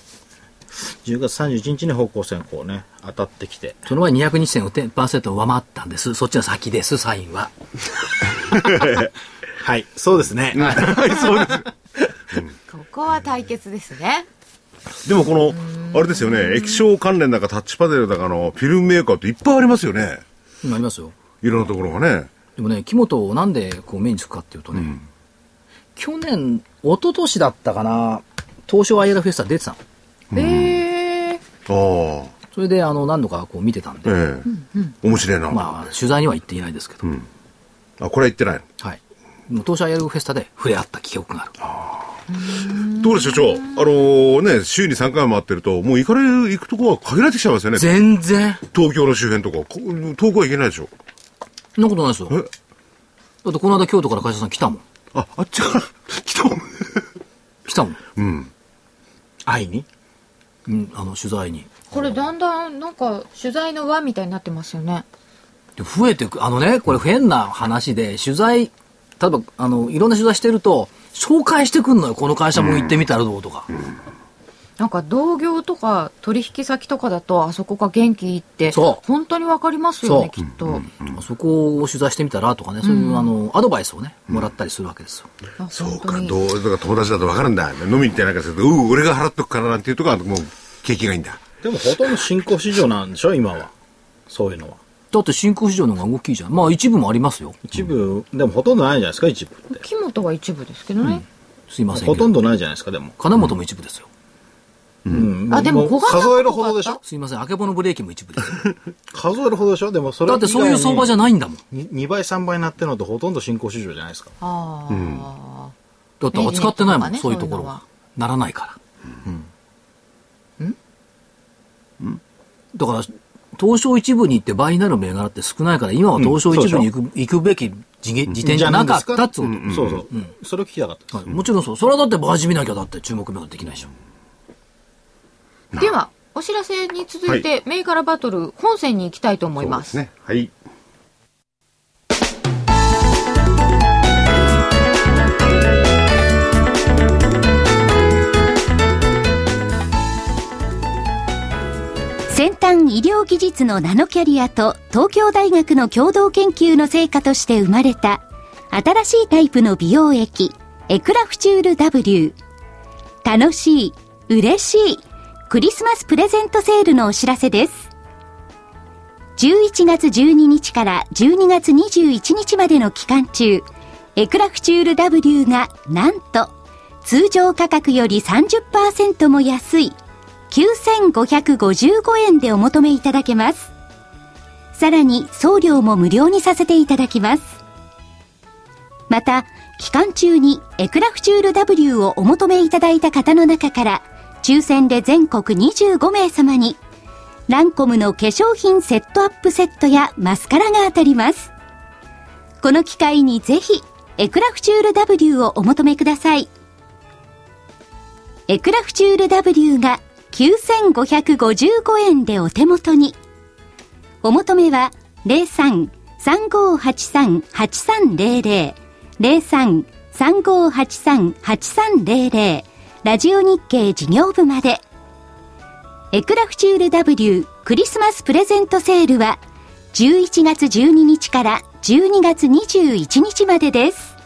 10月31日に方向線こうね、当たってきて。その前に200日線を10%上回ったんです。そっちが先です、サインは。はい、そうですね。ここは対決ですねでもこの、あれですよね、液晶関連だかタッチパネルだかのフィルムメーカーっていっぱいありますよね。今ありますよ。いろんなところがね。でもね、木本をなんでこう目につくかっていうとね、去年、一昨年だったかな、東証アイエラフェスタ出てたの。へえああ、それであの何度かこう見てたんで、ええ。面白いな。まあ取材には行っていないですけど、あ、これは言ってないの？はい。もう東証アイエラフェスタで触れ合った記憶がある。どうでしょう、長。あのね、週に3回も回ってると、もう行かれる、行くとこは限られてきちゃいますよね。全然、東京の周辺とか。こ遠くは行けないでしょ。そんなことないですよ。え？だってこの間京都から会社さん来たもん。あ、あっちから？来たもん。来たもん。うん。愛に？うん、あの取材に。これだんだんなんか取材の輪みたいになってますよねで増えてく、あのね、これ変な話で、取材、例えば、あの、いろんな取材してると、紹介してくんのよ。この会社も行ってみたらどうとか。なんか同業とか取引先とかだとあそこが元気いいってそう本当にわかりますよねきっと、あそこを取材してみたらとかね、そういう、あの、アドバイスをね、もらったりするわけですよ。あそうか、どう、だから友達だと分かるんだ。飲みに行ってなんかすると、うう、俺が払っとくからなんていうとこはもう、景気がいいんだ。でもほとんど新興市場なんでしょ、今は。そういうのは。だって新興市場の方が大きいじゃん。まあ一部もありますよ。一部、でもほとんどないじゃないですか、一部って。木本は一部ですけどね、すいません。ほとんどないじゃないですか、でも。金本も一部ですよ。うん。あでも小型数えるほどでしょ？すいません、あけぼのブレーキも一部です。よ。数えるほどでしょ？でもそれだってそういう相場じゃないんだもん。2倍3倍になってるのとほとんど新興市場じゃないですか。ああ、だって扱ってないもん、ねそういうところ。は。ならないから。だから、東証一部に行って倍になる銘柄って少ないから、今は東証一部に行く,、行くべき時点じゃなかったっつうこと。そうそう、それを聞きたかったもちろんそう。それはだって倍地見なきゃだって注目銘柄できないでしょ。ではお知らせに続いて、銘柄バトル本線に行きたいと思います。ね。はい。先端医療技術のナノキャリアと東京大学の共同研究の成果として生まれた新しいタイプの美容液エクラフチュール W 楽しい嬉しいクリスマスプレゼントセールのお知らせです11月12日から12月21日までの期間中エクラフチュール W がなんと通常価格より30%も安い9555円でお求めいただけます。さらに送料も無料にさせていただきます。また、期間中にエクラフチュール W をお求めいただいた方の中から、抽選で全国25名様に、ランコムの化粧品セットアップセットやマスカラが当たります。この機会にぜひ、エクラフチュール W をお求めください。エクラフチュール W が9555円でお手元に。お求めは03-3583-8300 03-3583-8300ラジオ日経事業部まで。エクラフチュール W クリスマスプレゼントセールは11月12日から12月21日までです。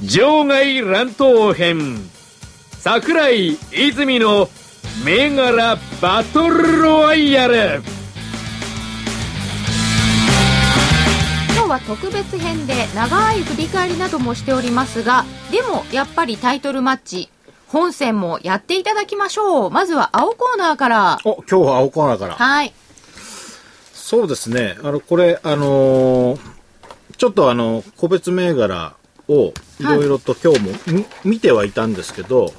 場外乱闘編桜井泉の銘柄バトルロワイヤル今日は特別編で長い振り返りなどもしておりますがでもやっぱりタイトルマッチ本戦もやっていただきましょうまずは青コーナーからお、今日は青コーナーから。はいそうですね。あの、これ、あのーちょっとあの、個別銘柄をいろいろと今日もみ、見てはいたんですけど、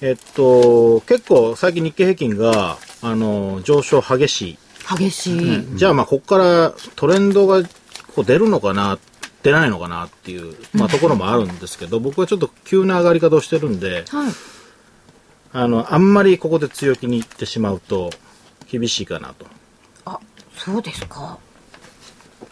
えっと、結構最近日経平均が、あのー上昇激しい。激しい、じゃあまあ、ここからトレンドがこう出るのかな、出ないのかなっていう、まあ、ところもあるんですけど、僕はちょっと急な上がり方をしてるんで、はい。あの、あんまりここで強気にいってしまうと、厳しいかなと。あそうですか。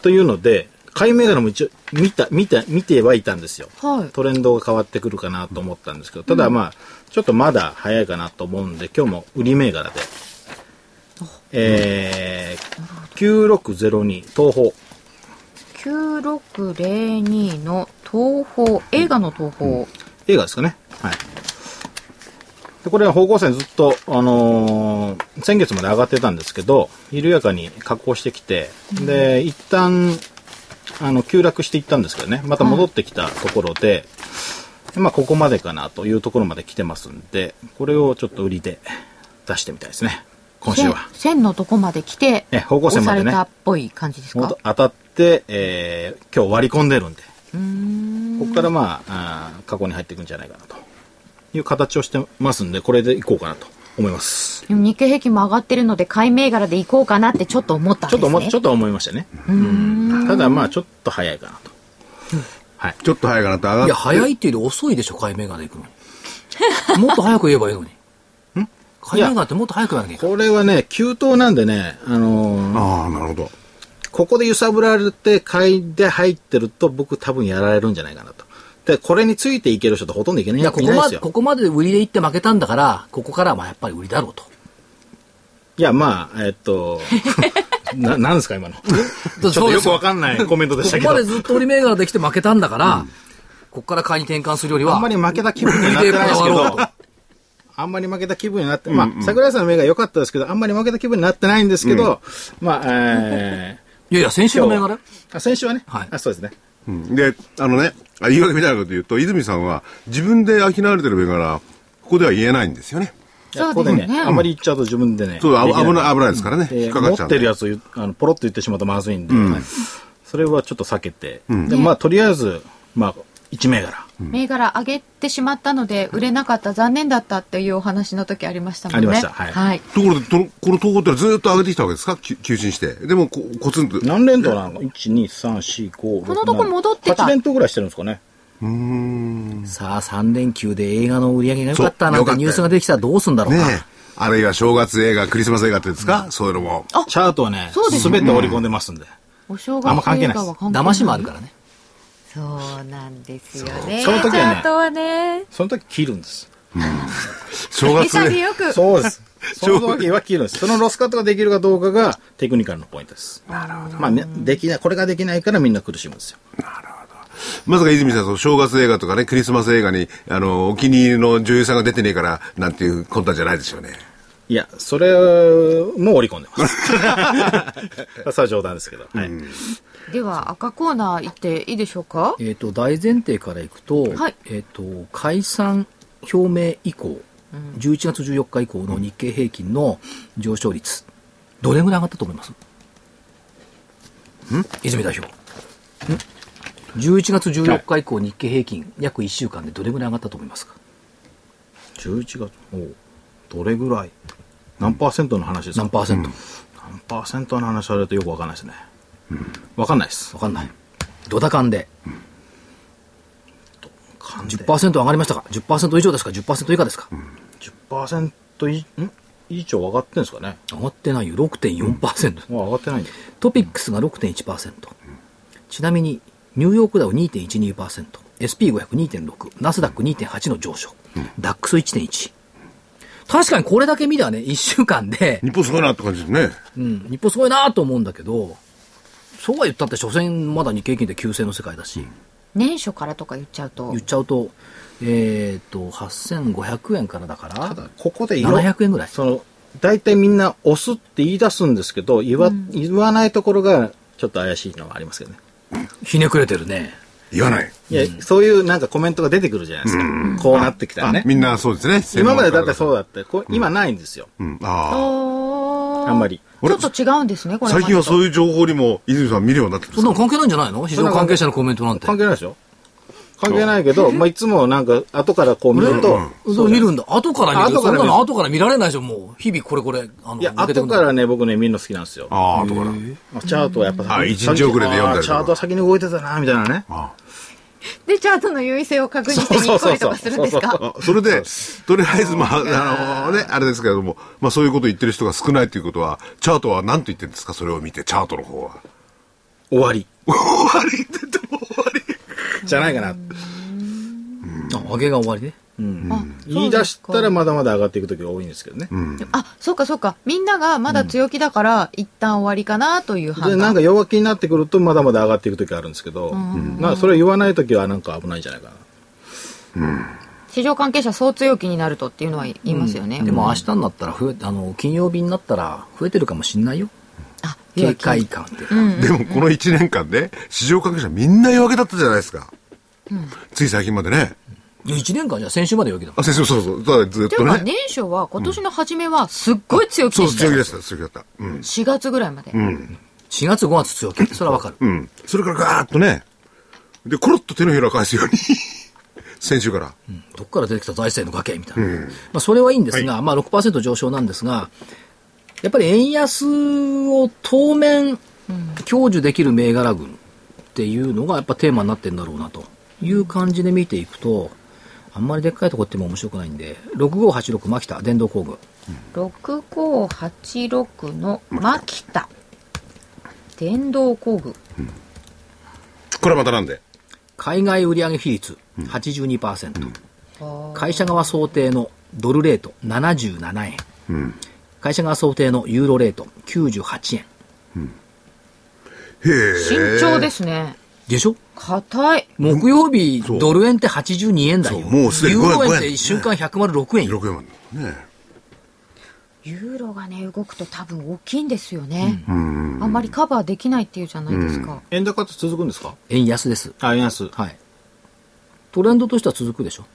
というので、買い銘柄も一応見た、見た、見てはいたんですよ。はい。トレンドが変わってくるかなと思ったんですけど、ただまあ、ちょっとまだ早いかなと思うんで、今日も売り銘柄で、えー、9602東宝。9602の東宝映画の東宝、映画ですかね。はい。でこれは方向線ずっと、あのー先月まで上がってたんですけど、緩やかに下降してきて、で、一旦、あの、急落していったんですけどね、また戻ってきたところで、まあ、ここまでかなというところまで来てますんで、これをちょっと売りで出してみたいですね。今週は。線線のとこまで来てえ方向線までねっぽい感じですか？元当たって、えー今日割り込んでるんで、んここからまあ、あー過去に入っていくんじゃないかなという形をしてますんで、これでいこうかなと思います。日経平均も上がってるので買い銘柄でいこうかなってちょっと思ったんですねちょっと思っちょっと思いましたね。うんただまあ、ちょっと早いかなと。はい。ちょっと早いかなって上がって。いや、早いっていうより遅いでしょ、買い銘柄で行くのに。もっと早く言えばいいのに。ん？買い銘柄ってもっと早くなきゃいけない。これはね、急騰なんでね、あのーああ、なるほど。ここで揺さぶられて買いで入ってると僕多分やられるんじゃないかなと。で、これについていける人ってほとんどいけないいや、ここまで。ここまで売りで行って負けたんだから、ここからはまあやっぱり売りだろうと。いや、まあ、えっと、な、なん ですか今の。ちょっとよくわかんないコメントでしたけど。ここまで。ずっと売り銘柄できて負けたんだから、ここから買いに転換するよりは、あんまり負けた気分になってないですけどあんまり負けた気分になって、まあ、桜井さんの目が良かったですけど、あんまり負けた気分になってないんですけど、まあ、えいやいや、先週の銘柄ー、あ先週はね、はい。あそうですね。うん。で、あのね、あ言い訳みたいなこと言うと、泉さんは自分で商われてる銘柄、ここでは言えないんですよね。ですね、あん。まり言っちゃうと自分でね、そう危ない危ないですからね。で引っかかっちゃう持ってるやつをあのポロッと言ってしまうとまずいんで、はいそれはちょっと避けて、でまあ、とりあえず、まあ、1銘柄。銘柄上げてしまったので売れなかった残念だったっていうお話の時ありましたもんね。ありました。はい。ところで、とこの東宝ってのはずっと上げてきたわけですか？き急進して。でも、こコツンと。何連投なの？か ?1、2、3、4、5、6、このとこ戻ってた。8連投ぐらいしてるんですかね。さあ、3連休で映画の売り上げが良かったなんてニュースが出てきたらどうすんだろうか。ねえ。あるいは正月映画、クリスマス映画っていうんですか、そういうのも。チャートはね、そうですすべて織り込んでますんで。お正あんま月関係ないです映画は関係ない騙しもあるからね。そうなんですよねその時はねチャートはねその時切るんです。正月映 潔くそうです。その時は切るんです。そのロスカットができるかどうかがテクニカルのポイントです。なるほど。まあ、ねできない、これができないからみんな苦しむんですよ。まさか泉さん、その正月映画とかね、クリスマス映画に、あの、お気に入りの女優さんが出てねえから、なんていう魂胆じゃないですよね。いや、それも織り込んでます。それは冗談ですけど。はい。では赤コーナー行っていいでしょうか？えっ、と、大前提からいくと、はいえっ、と、解散表明以降、11月14日以降の日経平均の上昇率、どれぐらい上がったと思います？泉代表。ん？?11 月14日以降、日経平均、約1週間でどれぐらい上がったと思いますか？11月おうどれぐらい？何パーセントの話ですか？何パーセント、何パーセントの話されるとよくわかんないですね。わかんないです。わかんない。ドタカンで。感じで10%上がりましたか ?10% 以上ですか ?10% 以下ですか、10%以ん？以上上がってんですかね？上がってないよ。6.4%。もう上がってない。トピックスが6.1%。ちなみに、ニューヨークダウ2.12%、SP500.2.6、ナスダック2.8の上昇、ダックス1.1。確かにこれだけ見ればね、1週間で、日本すごいなって感じですね。うん、日本すごいなと思うんだけど、そうは言ったって、所詮まだ日経平均で急性の世界だし、年初からとか言っちゃうと言っちゃうと、えっ、と、8500円からだから、ただ、ここで色700円ぐらい。その、大体みんな押すって言い出すんですけど、言わ、言わないところがちょっと怪しいのはありますけどね。ひねくれてるね。言わない。いや、そういうなんかコメントが出てくるじゃないですか。こうなってきたらね。みんなそうですね。今までだってそうう。だって、こう今ないんですよ。うん、あんまり。ちょっと違うんですねこれ最近はうそういう情報にも泉さん見るようになってるんですか？そんなの関係ないんじゃないの？市場関係者のコメントなんて。関係ないですよ。関係ないけど、まあ、いつもなんか、後からこう見ると、そう見るんだ。後から見る。後から見るそんなの後から見られないでしょ、もう。日々これこれ。あのいや、後からね、僕ね、見るの好きなんですよ。ああ、後から。まあチャートはやっぱあ一日遅れで読んだりとかあーチャートは先に動いてたな、みたいなね。でチャートの優位性を確認してに行ったりとかするんですか？あそれで、とりあえず、まあ、あのね、あれですけれども、まあそういうこと言ってる人が少ないということは、チャートは何と言ってるんですか？それを見て、チャートの方は。終わり。終わりって。じゃないかな。あ、上げが終わりね。あ言い出したらまだまだ上がっていく時が多いんですけどね。あそうかそうか。みんながまだ強気だから、一旦終わりかなという判で、断なんか弱気になってくると、まだまだ上がっていく時あるんですけど、まあ、それを言わない時はなんか危ないんじゃないかな。市場関係者そう強気になるとっていうのは言いますよね、でも明日になったら増え、あの、金曜日になったら増えてるかもしんないよ。あ警戒感って。でもこの1年間で、市場関係者みんな弱気だったじゃないですか。つい最近までね。いや、1年間じゃ先週まで弱気だもん。あ、先生、そうそう。だからずっとね。年初は今年の初めはすっごい強気そう、でしたよ、強気でした、強気だった。うん。4月ぐらいまで、4月5月強気。それはわかる。うん。それからガーッとね。で、コロッと手のひらを返すように。先週から。どっから出てきた財政の崖みたいな。まあ、それはいいんですが、まあ6%上昇なんですが、やっぱり円安を当面、享受できる銘柄群っていうのがやっぱテーマになってんだろうなという感じで見ていくと、あんまりでっかいとこっても面白くないんで、6586牧田電動工具。6586の牧田。電動工具。これはまたなんで？海外売上比率82%、会社側想定のドルレート77円、会社側想定のユーロレート98円へえ。慎重ですねでしょ？硬い木曜日、ドル円って82円だよ。そうもうすでにユーロ円5円って瞬間106円よ。6円。ねユーロがね動くと多分大きいんですよね、あんまりカバーできないっていうじゃないですか、円高って続くんですか？円安です。あ、円安。はい。トレンドとしては続くでしょ。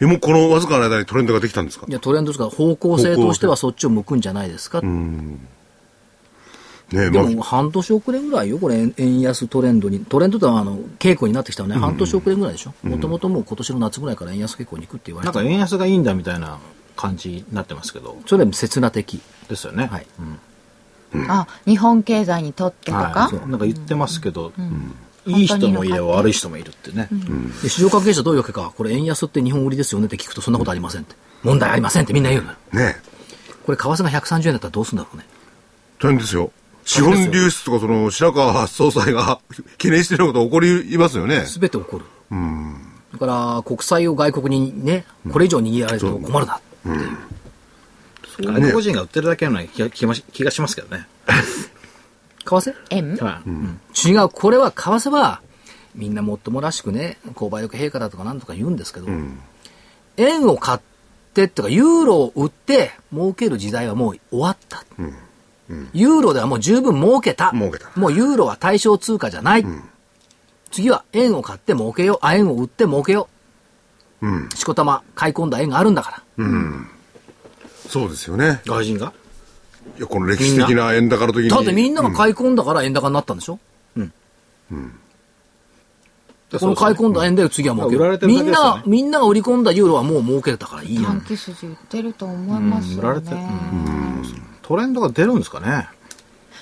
え、もうこのわずかな間にトレンドができたんですか？いや、トレンドですから方向性としてはそっちを向くんじゃないですか？ねまあでも、半年遅れぐらいよ、これ、円円安トレンドに。トレンドとは、あの、傾向になってきたのね、半年遅れぐらいでしょ？もともともう今年の夏ぐらいから円安傾向に行くって言われてた。なんか円安がいいんだみたいな感じになってますけど。それは刹那的。ですよね。はい。あ日本経済にとってとか、はい。なんか言ってますけど、いい人もいれば悪い人もいるってね。で市場関係者どういうわけか、これ円安って日本売りですよねって聞くとそんなことありませんって。問題ありませんってみんな言うのよ。ねこれ為替が130円だったらどうするんだろうね。大変ですよ。資本流出とか、その、白川総裁が 懸念していること起こりますよね。すべて起こる。だから、国債を外国にね、これ以上握られると困るな。外国人が売ってるだけのような気がしますけどね。為替円はい。違う。これは、為替は、みんなもっともらしくね、購買力陛下だとかなんとか言うんですけど、円を買ってとか、ユーロを売って儲ける時代はもう終わった。ユーロではもう十分儲けた。儲けたもうユーロは対象通貨じゃない。次は円を買って儲けよう。あ、円を売って儲けよしこたま買い込んだ縁があるんだから。そうですよね。外人が？いや、この歴史的な円高の時に。だってみんなが買い込んだから円高になったんでしょ？この買い込んだ円で次は儲ける。みんな、みんなが売り込んだユーロはもう儲けたからいいやん。短期筋売ってると思いますよ売られてるね。トレンドが出るんですかね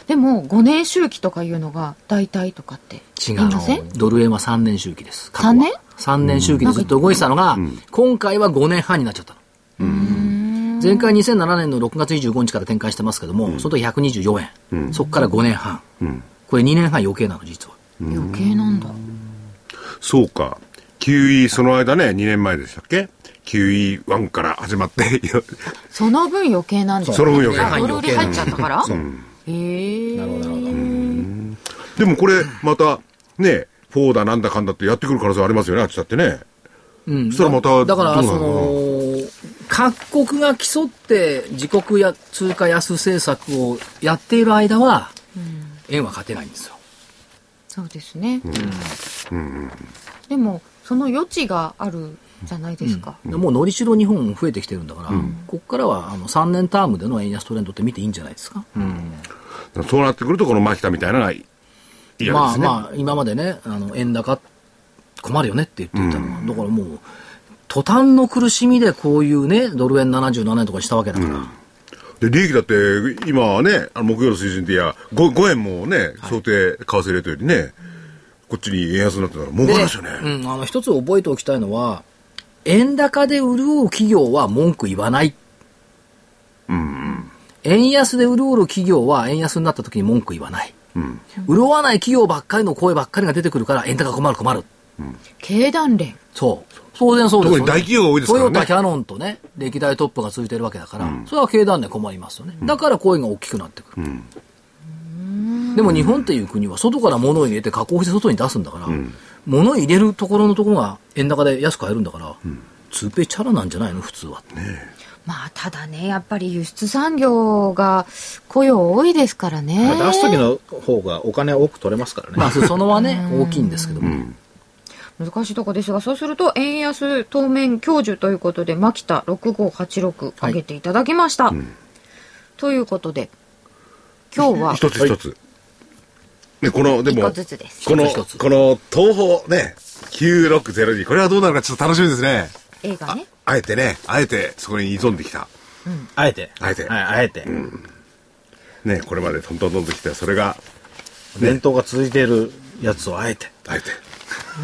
でも、5年周期とかいうのが大体とかって違言いません？う。ドル円は3年周期です。過去は3年 ?3 年周期でずっと動いてたのが、今回は5年半になっちゃったの。前回2007年の6月25日から展開してますけども、その時124円。そこから5年半。これ2年半余計なの、実は。余計なんだ。そうか。QE その間ね、2年前でしたっけ ?QE1 から始まって、その分余計なんだよその分余計あドル売り入っちゃったからへえ。なるほどなるほどでもこれ、また、ね、フォーだなんだかんだってやってくる可能性ありますよね、あっちだってね。うんそしたらまただから、その、各国が競って自国や通貨安政策をやっている間は、円は勝てないんですよ。そうですね。でも、その余地があるじゃないですか。もうのりしろ日本増えてきてるんだから、ここからはあの3年タームでの円安トレンドって見ていいんじゃないですか。そうなってくると、この牧田みたいなのが嫌ですね。まあまあ、今までね、あの円高困るよねって言っていたのは、だからもう、途端の苦しみでこういうね、ドル円77円とかにしたわけだから。で、利益だって、今はね、あの木曜の水準でいや、5, 5円もね、想定為替レートよりね、こっちに円安になってたら儲かりますよね。うん、あの一つ覚えておきたいのは、円高で潤う企業は文句言わない。円安で潤う企業は円安になった時に文句言わない。潤わない企業ばっかりの声ばっかりが出てくるから円高困る困る。経団連。そう。当然そうですよ、ね。特に大企業が多いですからねトヨタ、キャノンとね、歴代トップが続いてるわけだから、それは経団連困りますよね。だから声が大きくなってくる。でも日本っていう国は外から物を入れて加工して外に出すんだから、物を入れるところのところが円高で安く買えるんだから、ツーペイチャラなんじゃないの？普通は。まあ、ただね、やっぱり輸出産業が雇用多いですからね。出す時の方がお金多く取れますからね、まあ、そのはね、大きいんですけども。難しいとこですが、そうすると、円安当面享受ということで、牧田6586はい上げていただきました。ということで、今日は、一つ一つ。ね、この、でも、ですこの、この、東宝ね、9602、これはどうなるかちょっと楽しみですね。映画ね。あえてね、あえてそこに挑んできた。あえてあえてはい、あえて、ね、これまでトントントンときて、それが、伝統が続いているやつをあえてあえて。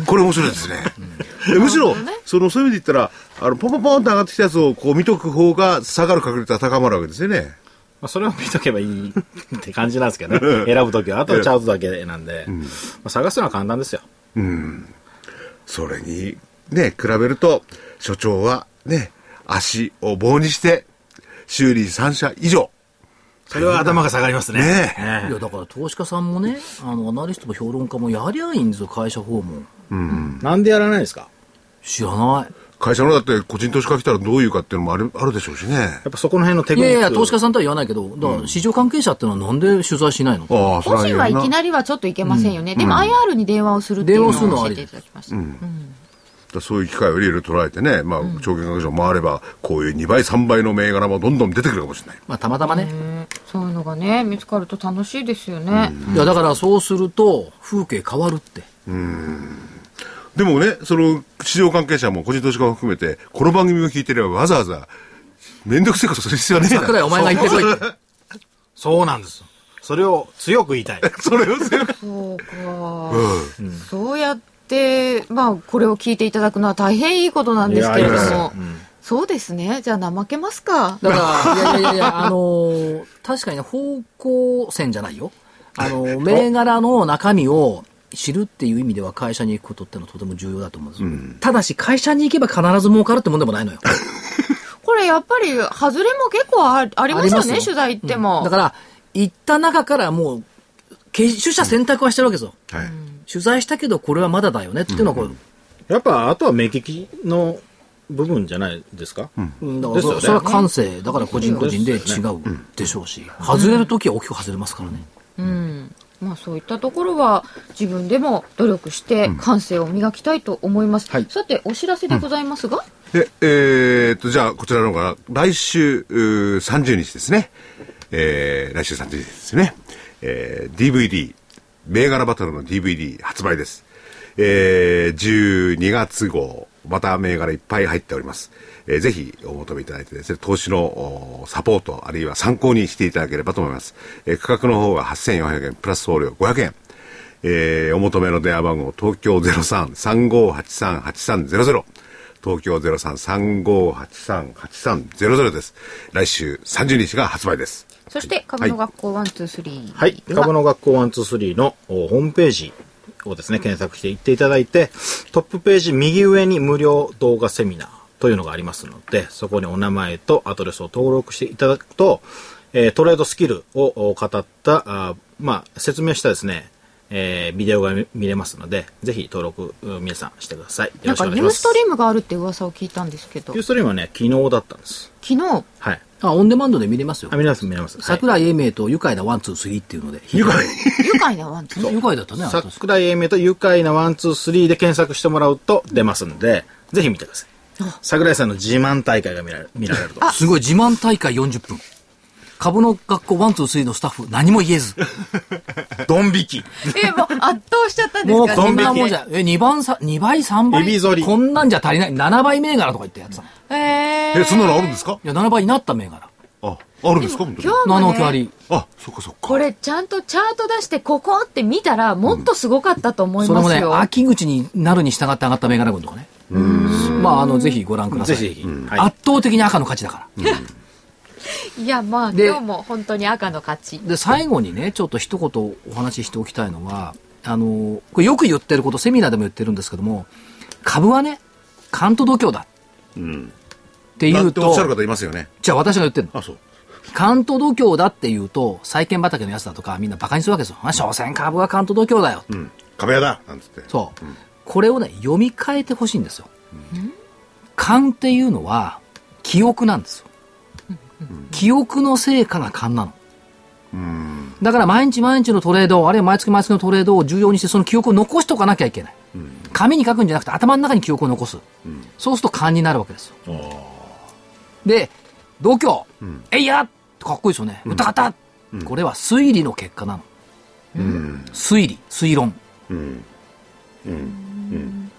これ面白いですね。えむしろ、その、そういう意味で言ったら、あの、ポンポンポンって上がってきたやつを、こう見とく方が下がる確率が高まるわけですよね。まあ、それを見とけばいいって感じなんですけどね。選ぶ時は。あとはチャートだけなんで、まあ、探すのは簡単ですよ。それに、ね、比べると、所長は、ね、足を棒にして、修理3社以上。それは頭が下がりますね。ねえ。いや、だから投資家さんもね、あの、アナリストも評論家もやりゃいいんですよ、会社訪問。なんでやらないですか？知らない。会社のだって個人投資家来たらどういうかっていうのもあるあるでしょうしね。やっぱそこの辺のテクニックいやいや、投資家さんとは言わないけど、だから市場関係者ってのはなんで取材しないの？ああ、それ個人はいきり。なりはちょっといけませんよね。でも IR に電話をするっていうのを教えていただきました。そういう機会をいろいろ捉えてね、まあ、証券会社を回れば、こういう2倍、3倍の銘柄もどんどん出てくるかもしれない。まあ、たまたまね。ねそういうのがね、見つかると楽しいですよね。いや、だからそうすると、風景変わるって。でもね、その、市場関係者も個人投資家も含めて、この番組を聞いてればわざわざ、めんどくせえことする必要はねえな桜井お前が言ってこい。そうなんですそれを強く言いたい それを強く。そうか、そうやって、まあ、これを聞いていただくのは大変いいことなんですけれども、そうですね。じゃあ、怠けますか。だから、いやいやいやいや、あのー確かにね方向線じゃないよ。あのー銘柄の中身を知るっていう意味では会社に行くことってのはとても重要だと思うんですよ。ただし、会社に行けば必ず儲かるってもんでもないのよ。これやっぱり、外れも結構あありますよね、取材行っても。だから、行った中からもう、け取捨選択はしてるわけですよ。はい。取材したけど、これはまだだよねっていうのはこれ、やっぱあとは目利きの部分じゃないですか、うんだからねそそれは感性だから個人個人で違うでしょうし、外れるときは大きく外れますからね。うん。まあそういったところは自分でも努力して感性を磨きたいと思います。はいさて、お知らせでございますが、で、えーっと、じゃあ、こちらの方が、来週、うー30日ですね。えー、来週30日ですね。えー、DVD、銘柄バトルの DVD 発売です。えー、12月号、また銘柄いっぱい入っております。えーぜひお求めいただいてですね、投資のおサポート、あるいは参考にしていただければと思います。えー価格の方が8400円、プラス送料500円。えー、お求めの電話番号、東京03-3583-8300。東京03-3583-8300です。来週30日が発売です。そして株の学校123はい。では株の学校123のおホームページをですね、検索していっていただいて、トップページ右上に無料動画セミナーというのがありますので、そこにお名前とアドレスを登録していただくと、えートレードスキルをお語った、あーまあ、説明したですね、えービデオが見見れますので、ぜひ登録、うん皆さんしてください。よなんかろしくお願いします。ユーストリームがあるって噂を聞いたんですけどユーストリームはね、昨日だったんです。昨日？はい。あ、オンデマンドで見れますよあ、。見れます、見れます。はい桜井英明と愉快な one, two, three っていうので。愉快愉快な one, twoー 愉快だったね、桜井英明と愉快な one, two, three で検索してもらうと出ますんで、ぜひ見てください。桜井さんの自慢大会が見られる見られると。すごい自慢大会40分。株の学校 one, two, three のスタッフ何も言えず。ドン引き。えもう圧倒しちゃったんですか？もうこんなドン引きもんじゃ、え、2番さ、2倍、3倍？エビ反りこんなんじゃ足りない。7倍銘柄とか言ってやつだ。いええ、そんなのあるんですか？や、7倍になった銘柄。あ、あるんですか？本当に今日も7のキャねリあ、そっかそっか。これちゃんとチャート出してここって見たらもっとすごかったと思いそれもね、ますよ、秋口になるに従って上がった銘柄分とかね。まあ、あの、ぜひご覧ください。ぜひ。はい。圧倒的に赤の勝ちだから。いやまあで今日も本当に赤の勝ちで、最後にね、ちょっと一言お話ししておきたいのは、あの、これよく言ってること、セミナーでも言ってるんですけども、株はね、関東度胸だ。っていうとおっしゃ、る方いますよね。じゃあ私が言ってるの。あ、そう。関東度胸だっていうと、債券畑のやつだとかみんな馬鹿にするわけですよ。あ、所詮株は関東度胸だよ。うん。壁屋だなんつって。そう、これをね、読み替えてほしいんですよ。勘っていうのは、記憶なんですよ。記憶の成果が勘なの。うん。だから毎日毎日のトレード、あるいは毎月毎月のトレードを重要にして、その記憶を残しておかなきゃいけない。紙に書くんじゃなくて頭の中に記憶を残す。そうすると勘になるわけですよ。で、度胸、えいやかっこいいですよね。歌方、これは推理の結果なの。推理、推論。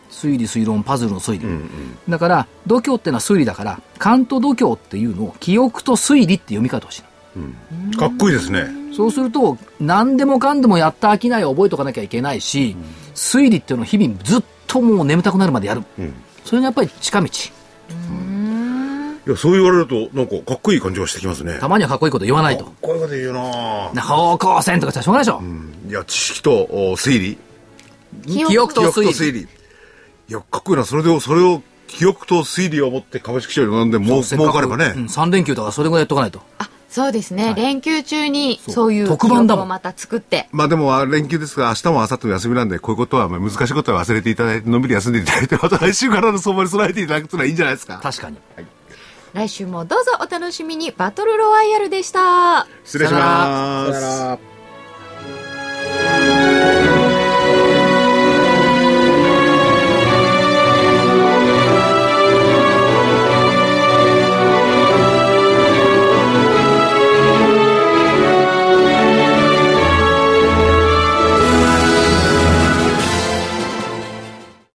推理、推論、パズルの推理。だから、度胸ってのは推理だから、勘と度胸っていうのを記憶と推理って読み替えてほしいの。かっこいいですね。そうすると、何でもかんでもやった商いを覚えておかなきゃいけないし、推理っていうのを日々ずっともう眠たくなるまでやる。それがやっぱり近道。いや、そう言われると、なんかかっこいい感じがしてきますね。たまにはかっこいいこと言わないと。こういうこと言うなな方向線とかじゃしょうがないでしょ。いや、知識とお推理。記憶と記憶と推理。推理。いや、かっこいいな。それで、それを、記憶と推理を持って株式市場に飲んで、もう、儲かればね。うん、3連休とかそれぐらいやっとかないと。あそうですね、連休中にそういう特番だもんまた作ってまあでも、あ連休ですが、明日も明後日も休みなんで、こういうことは、まあ難しいことは忘れていただいて、のんびり休んでいただいて、また来週からの相場に備えていただくというのはいいんじゃないですか。確かに。来週もどうぞお楽しみにバトルロワイヤルでした失礼します。さよなら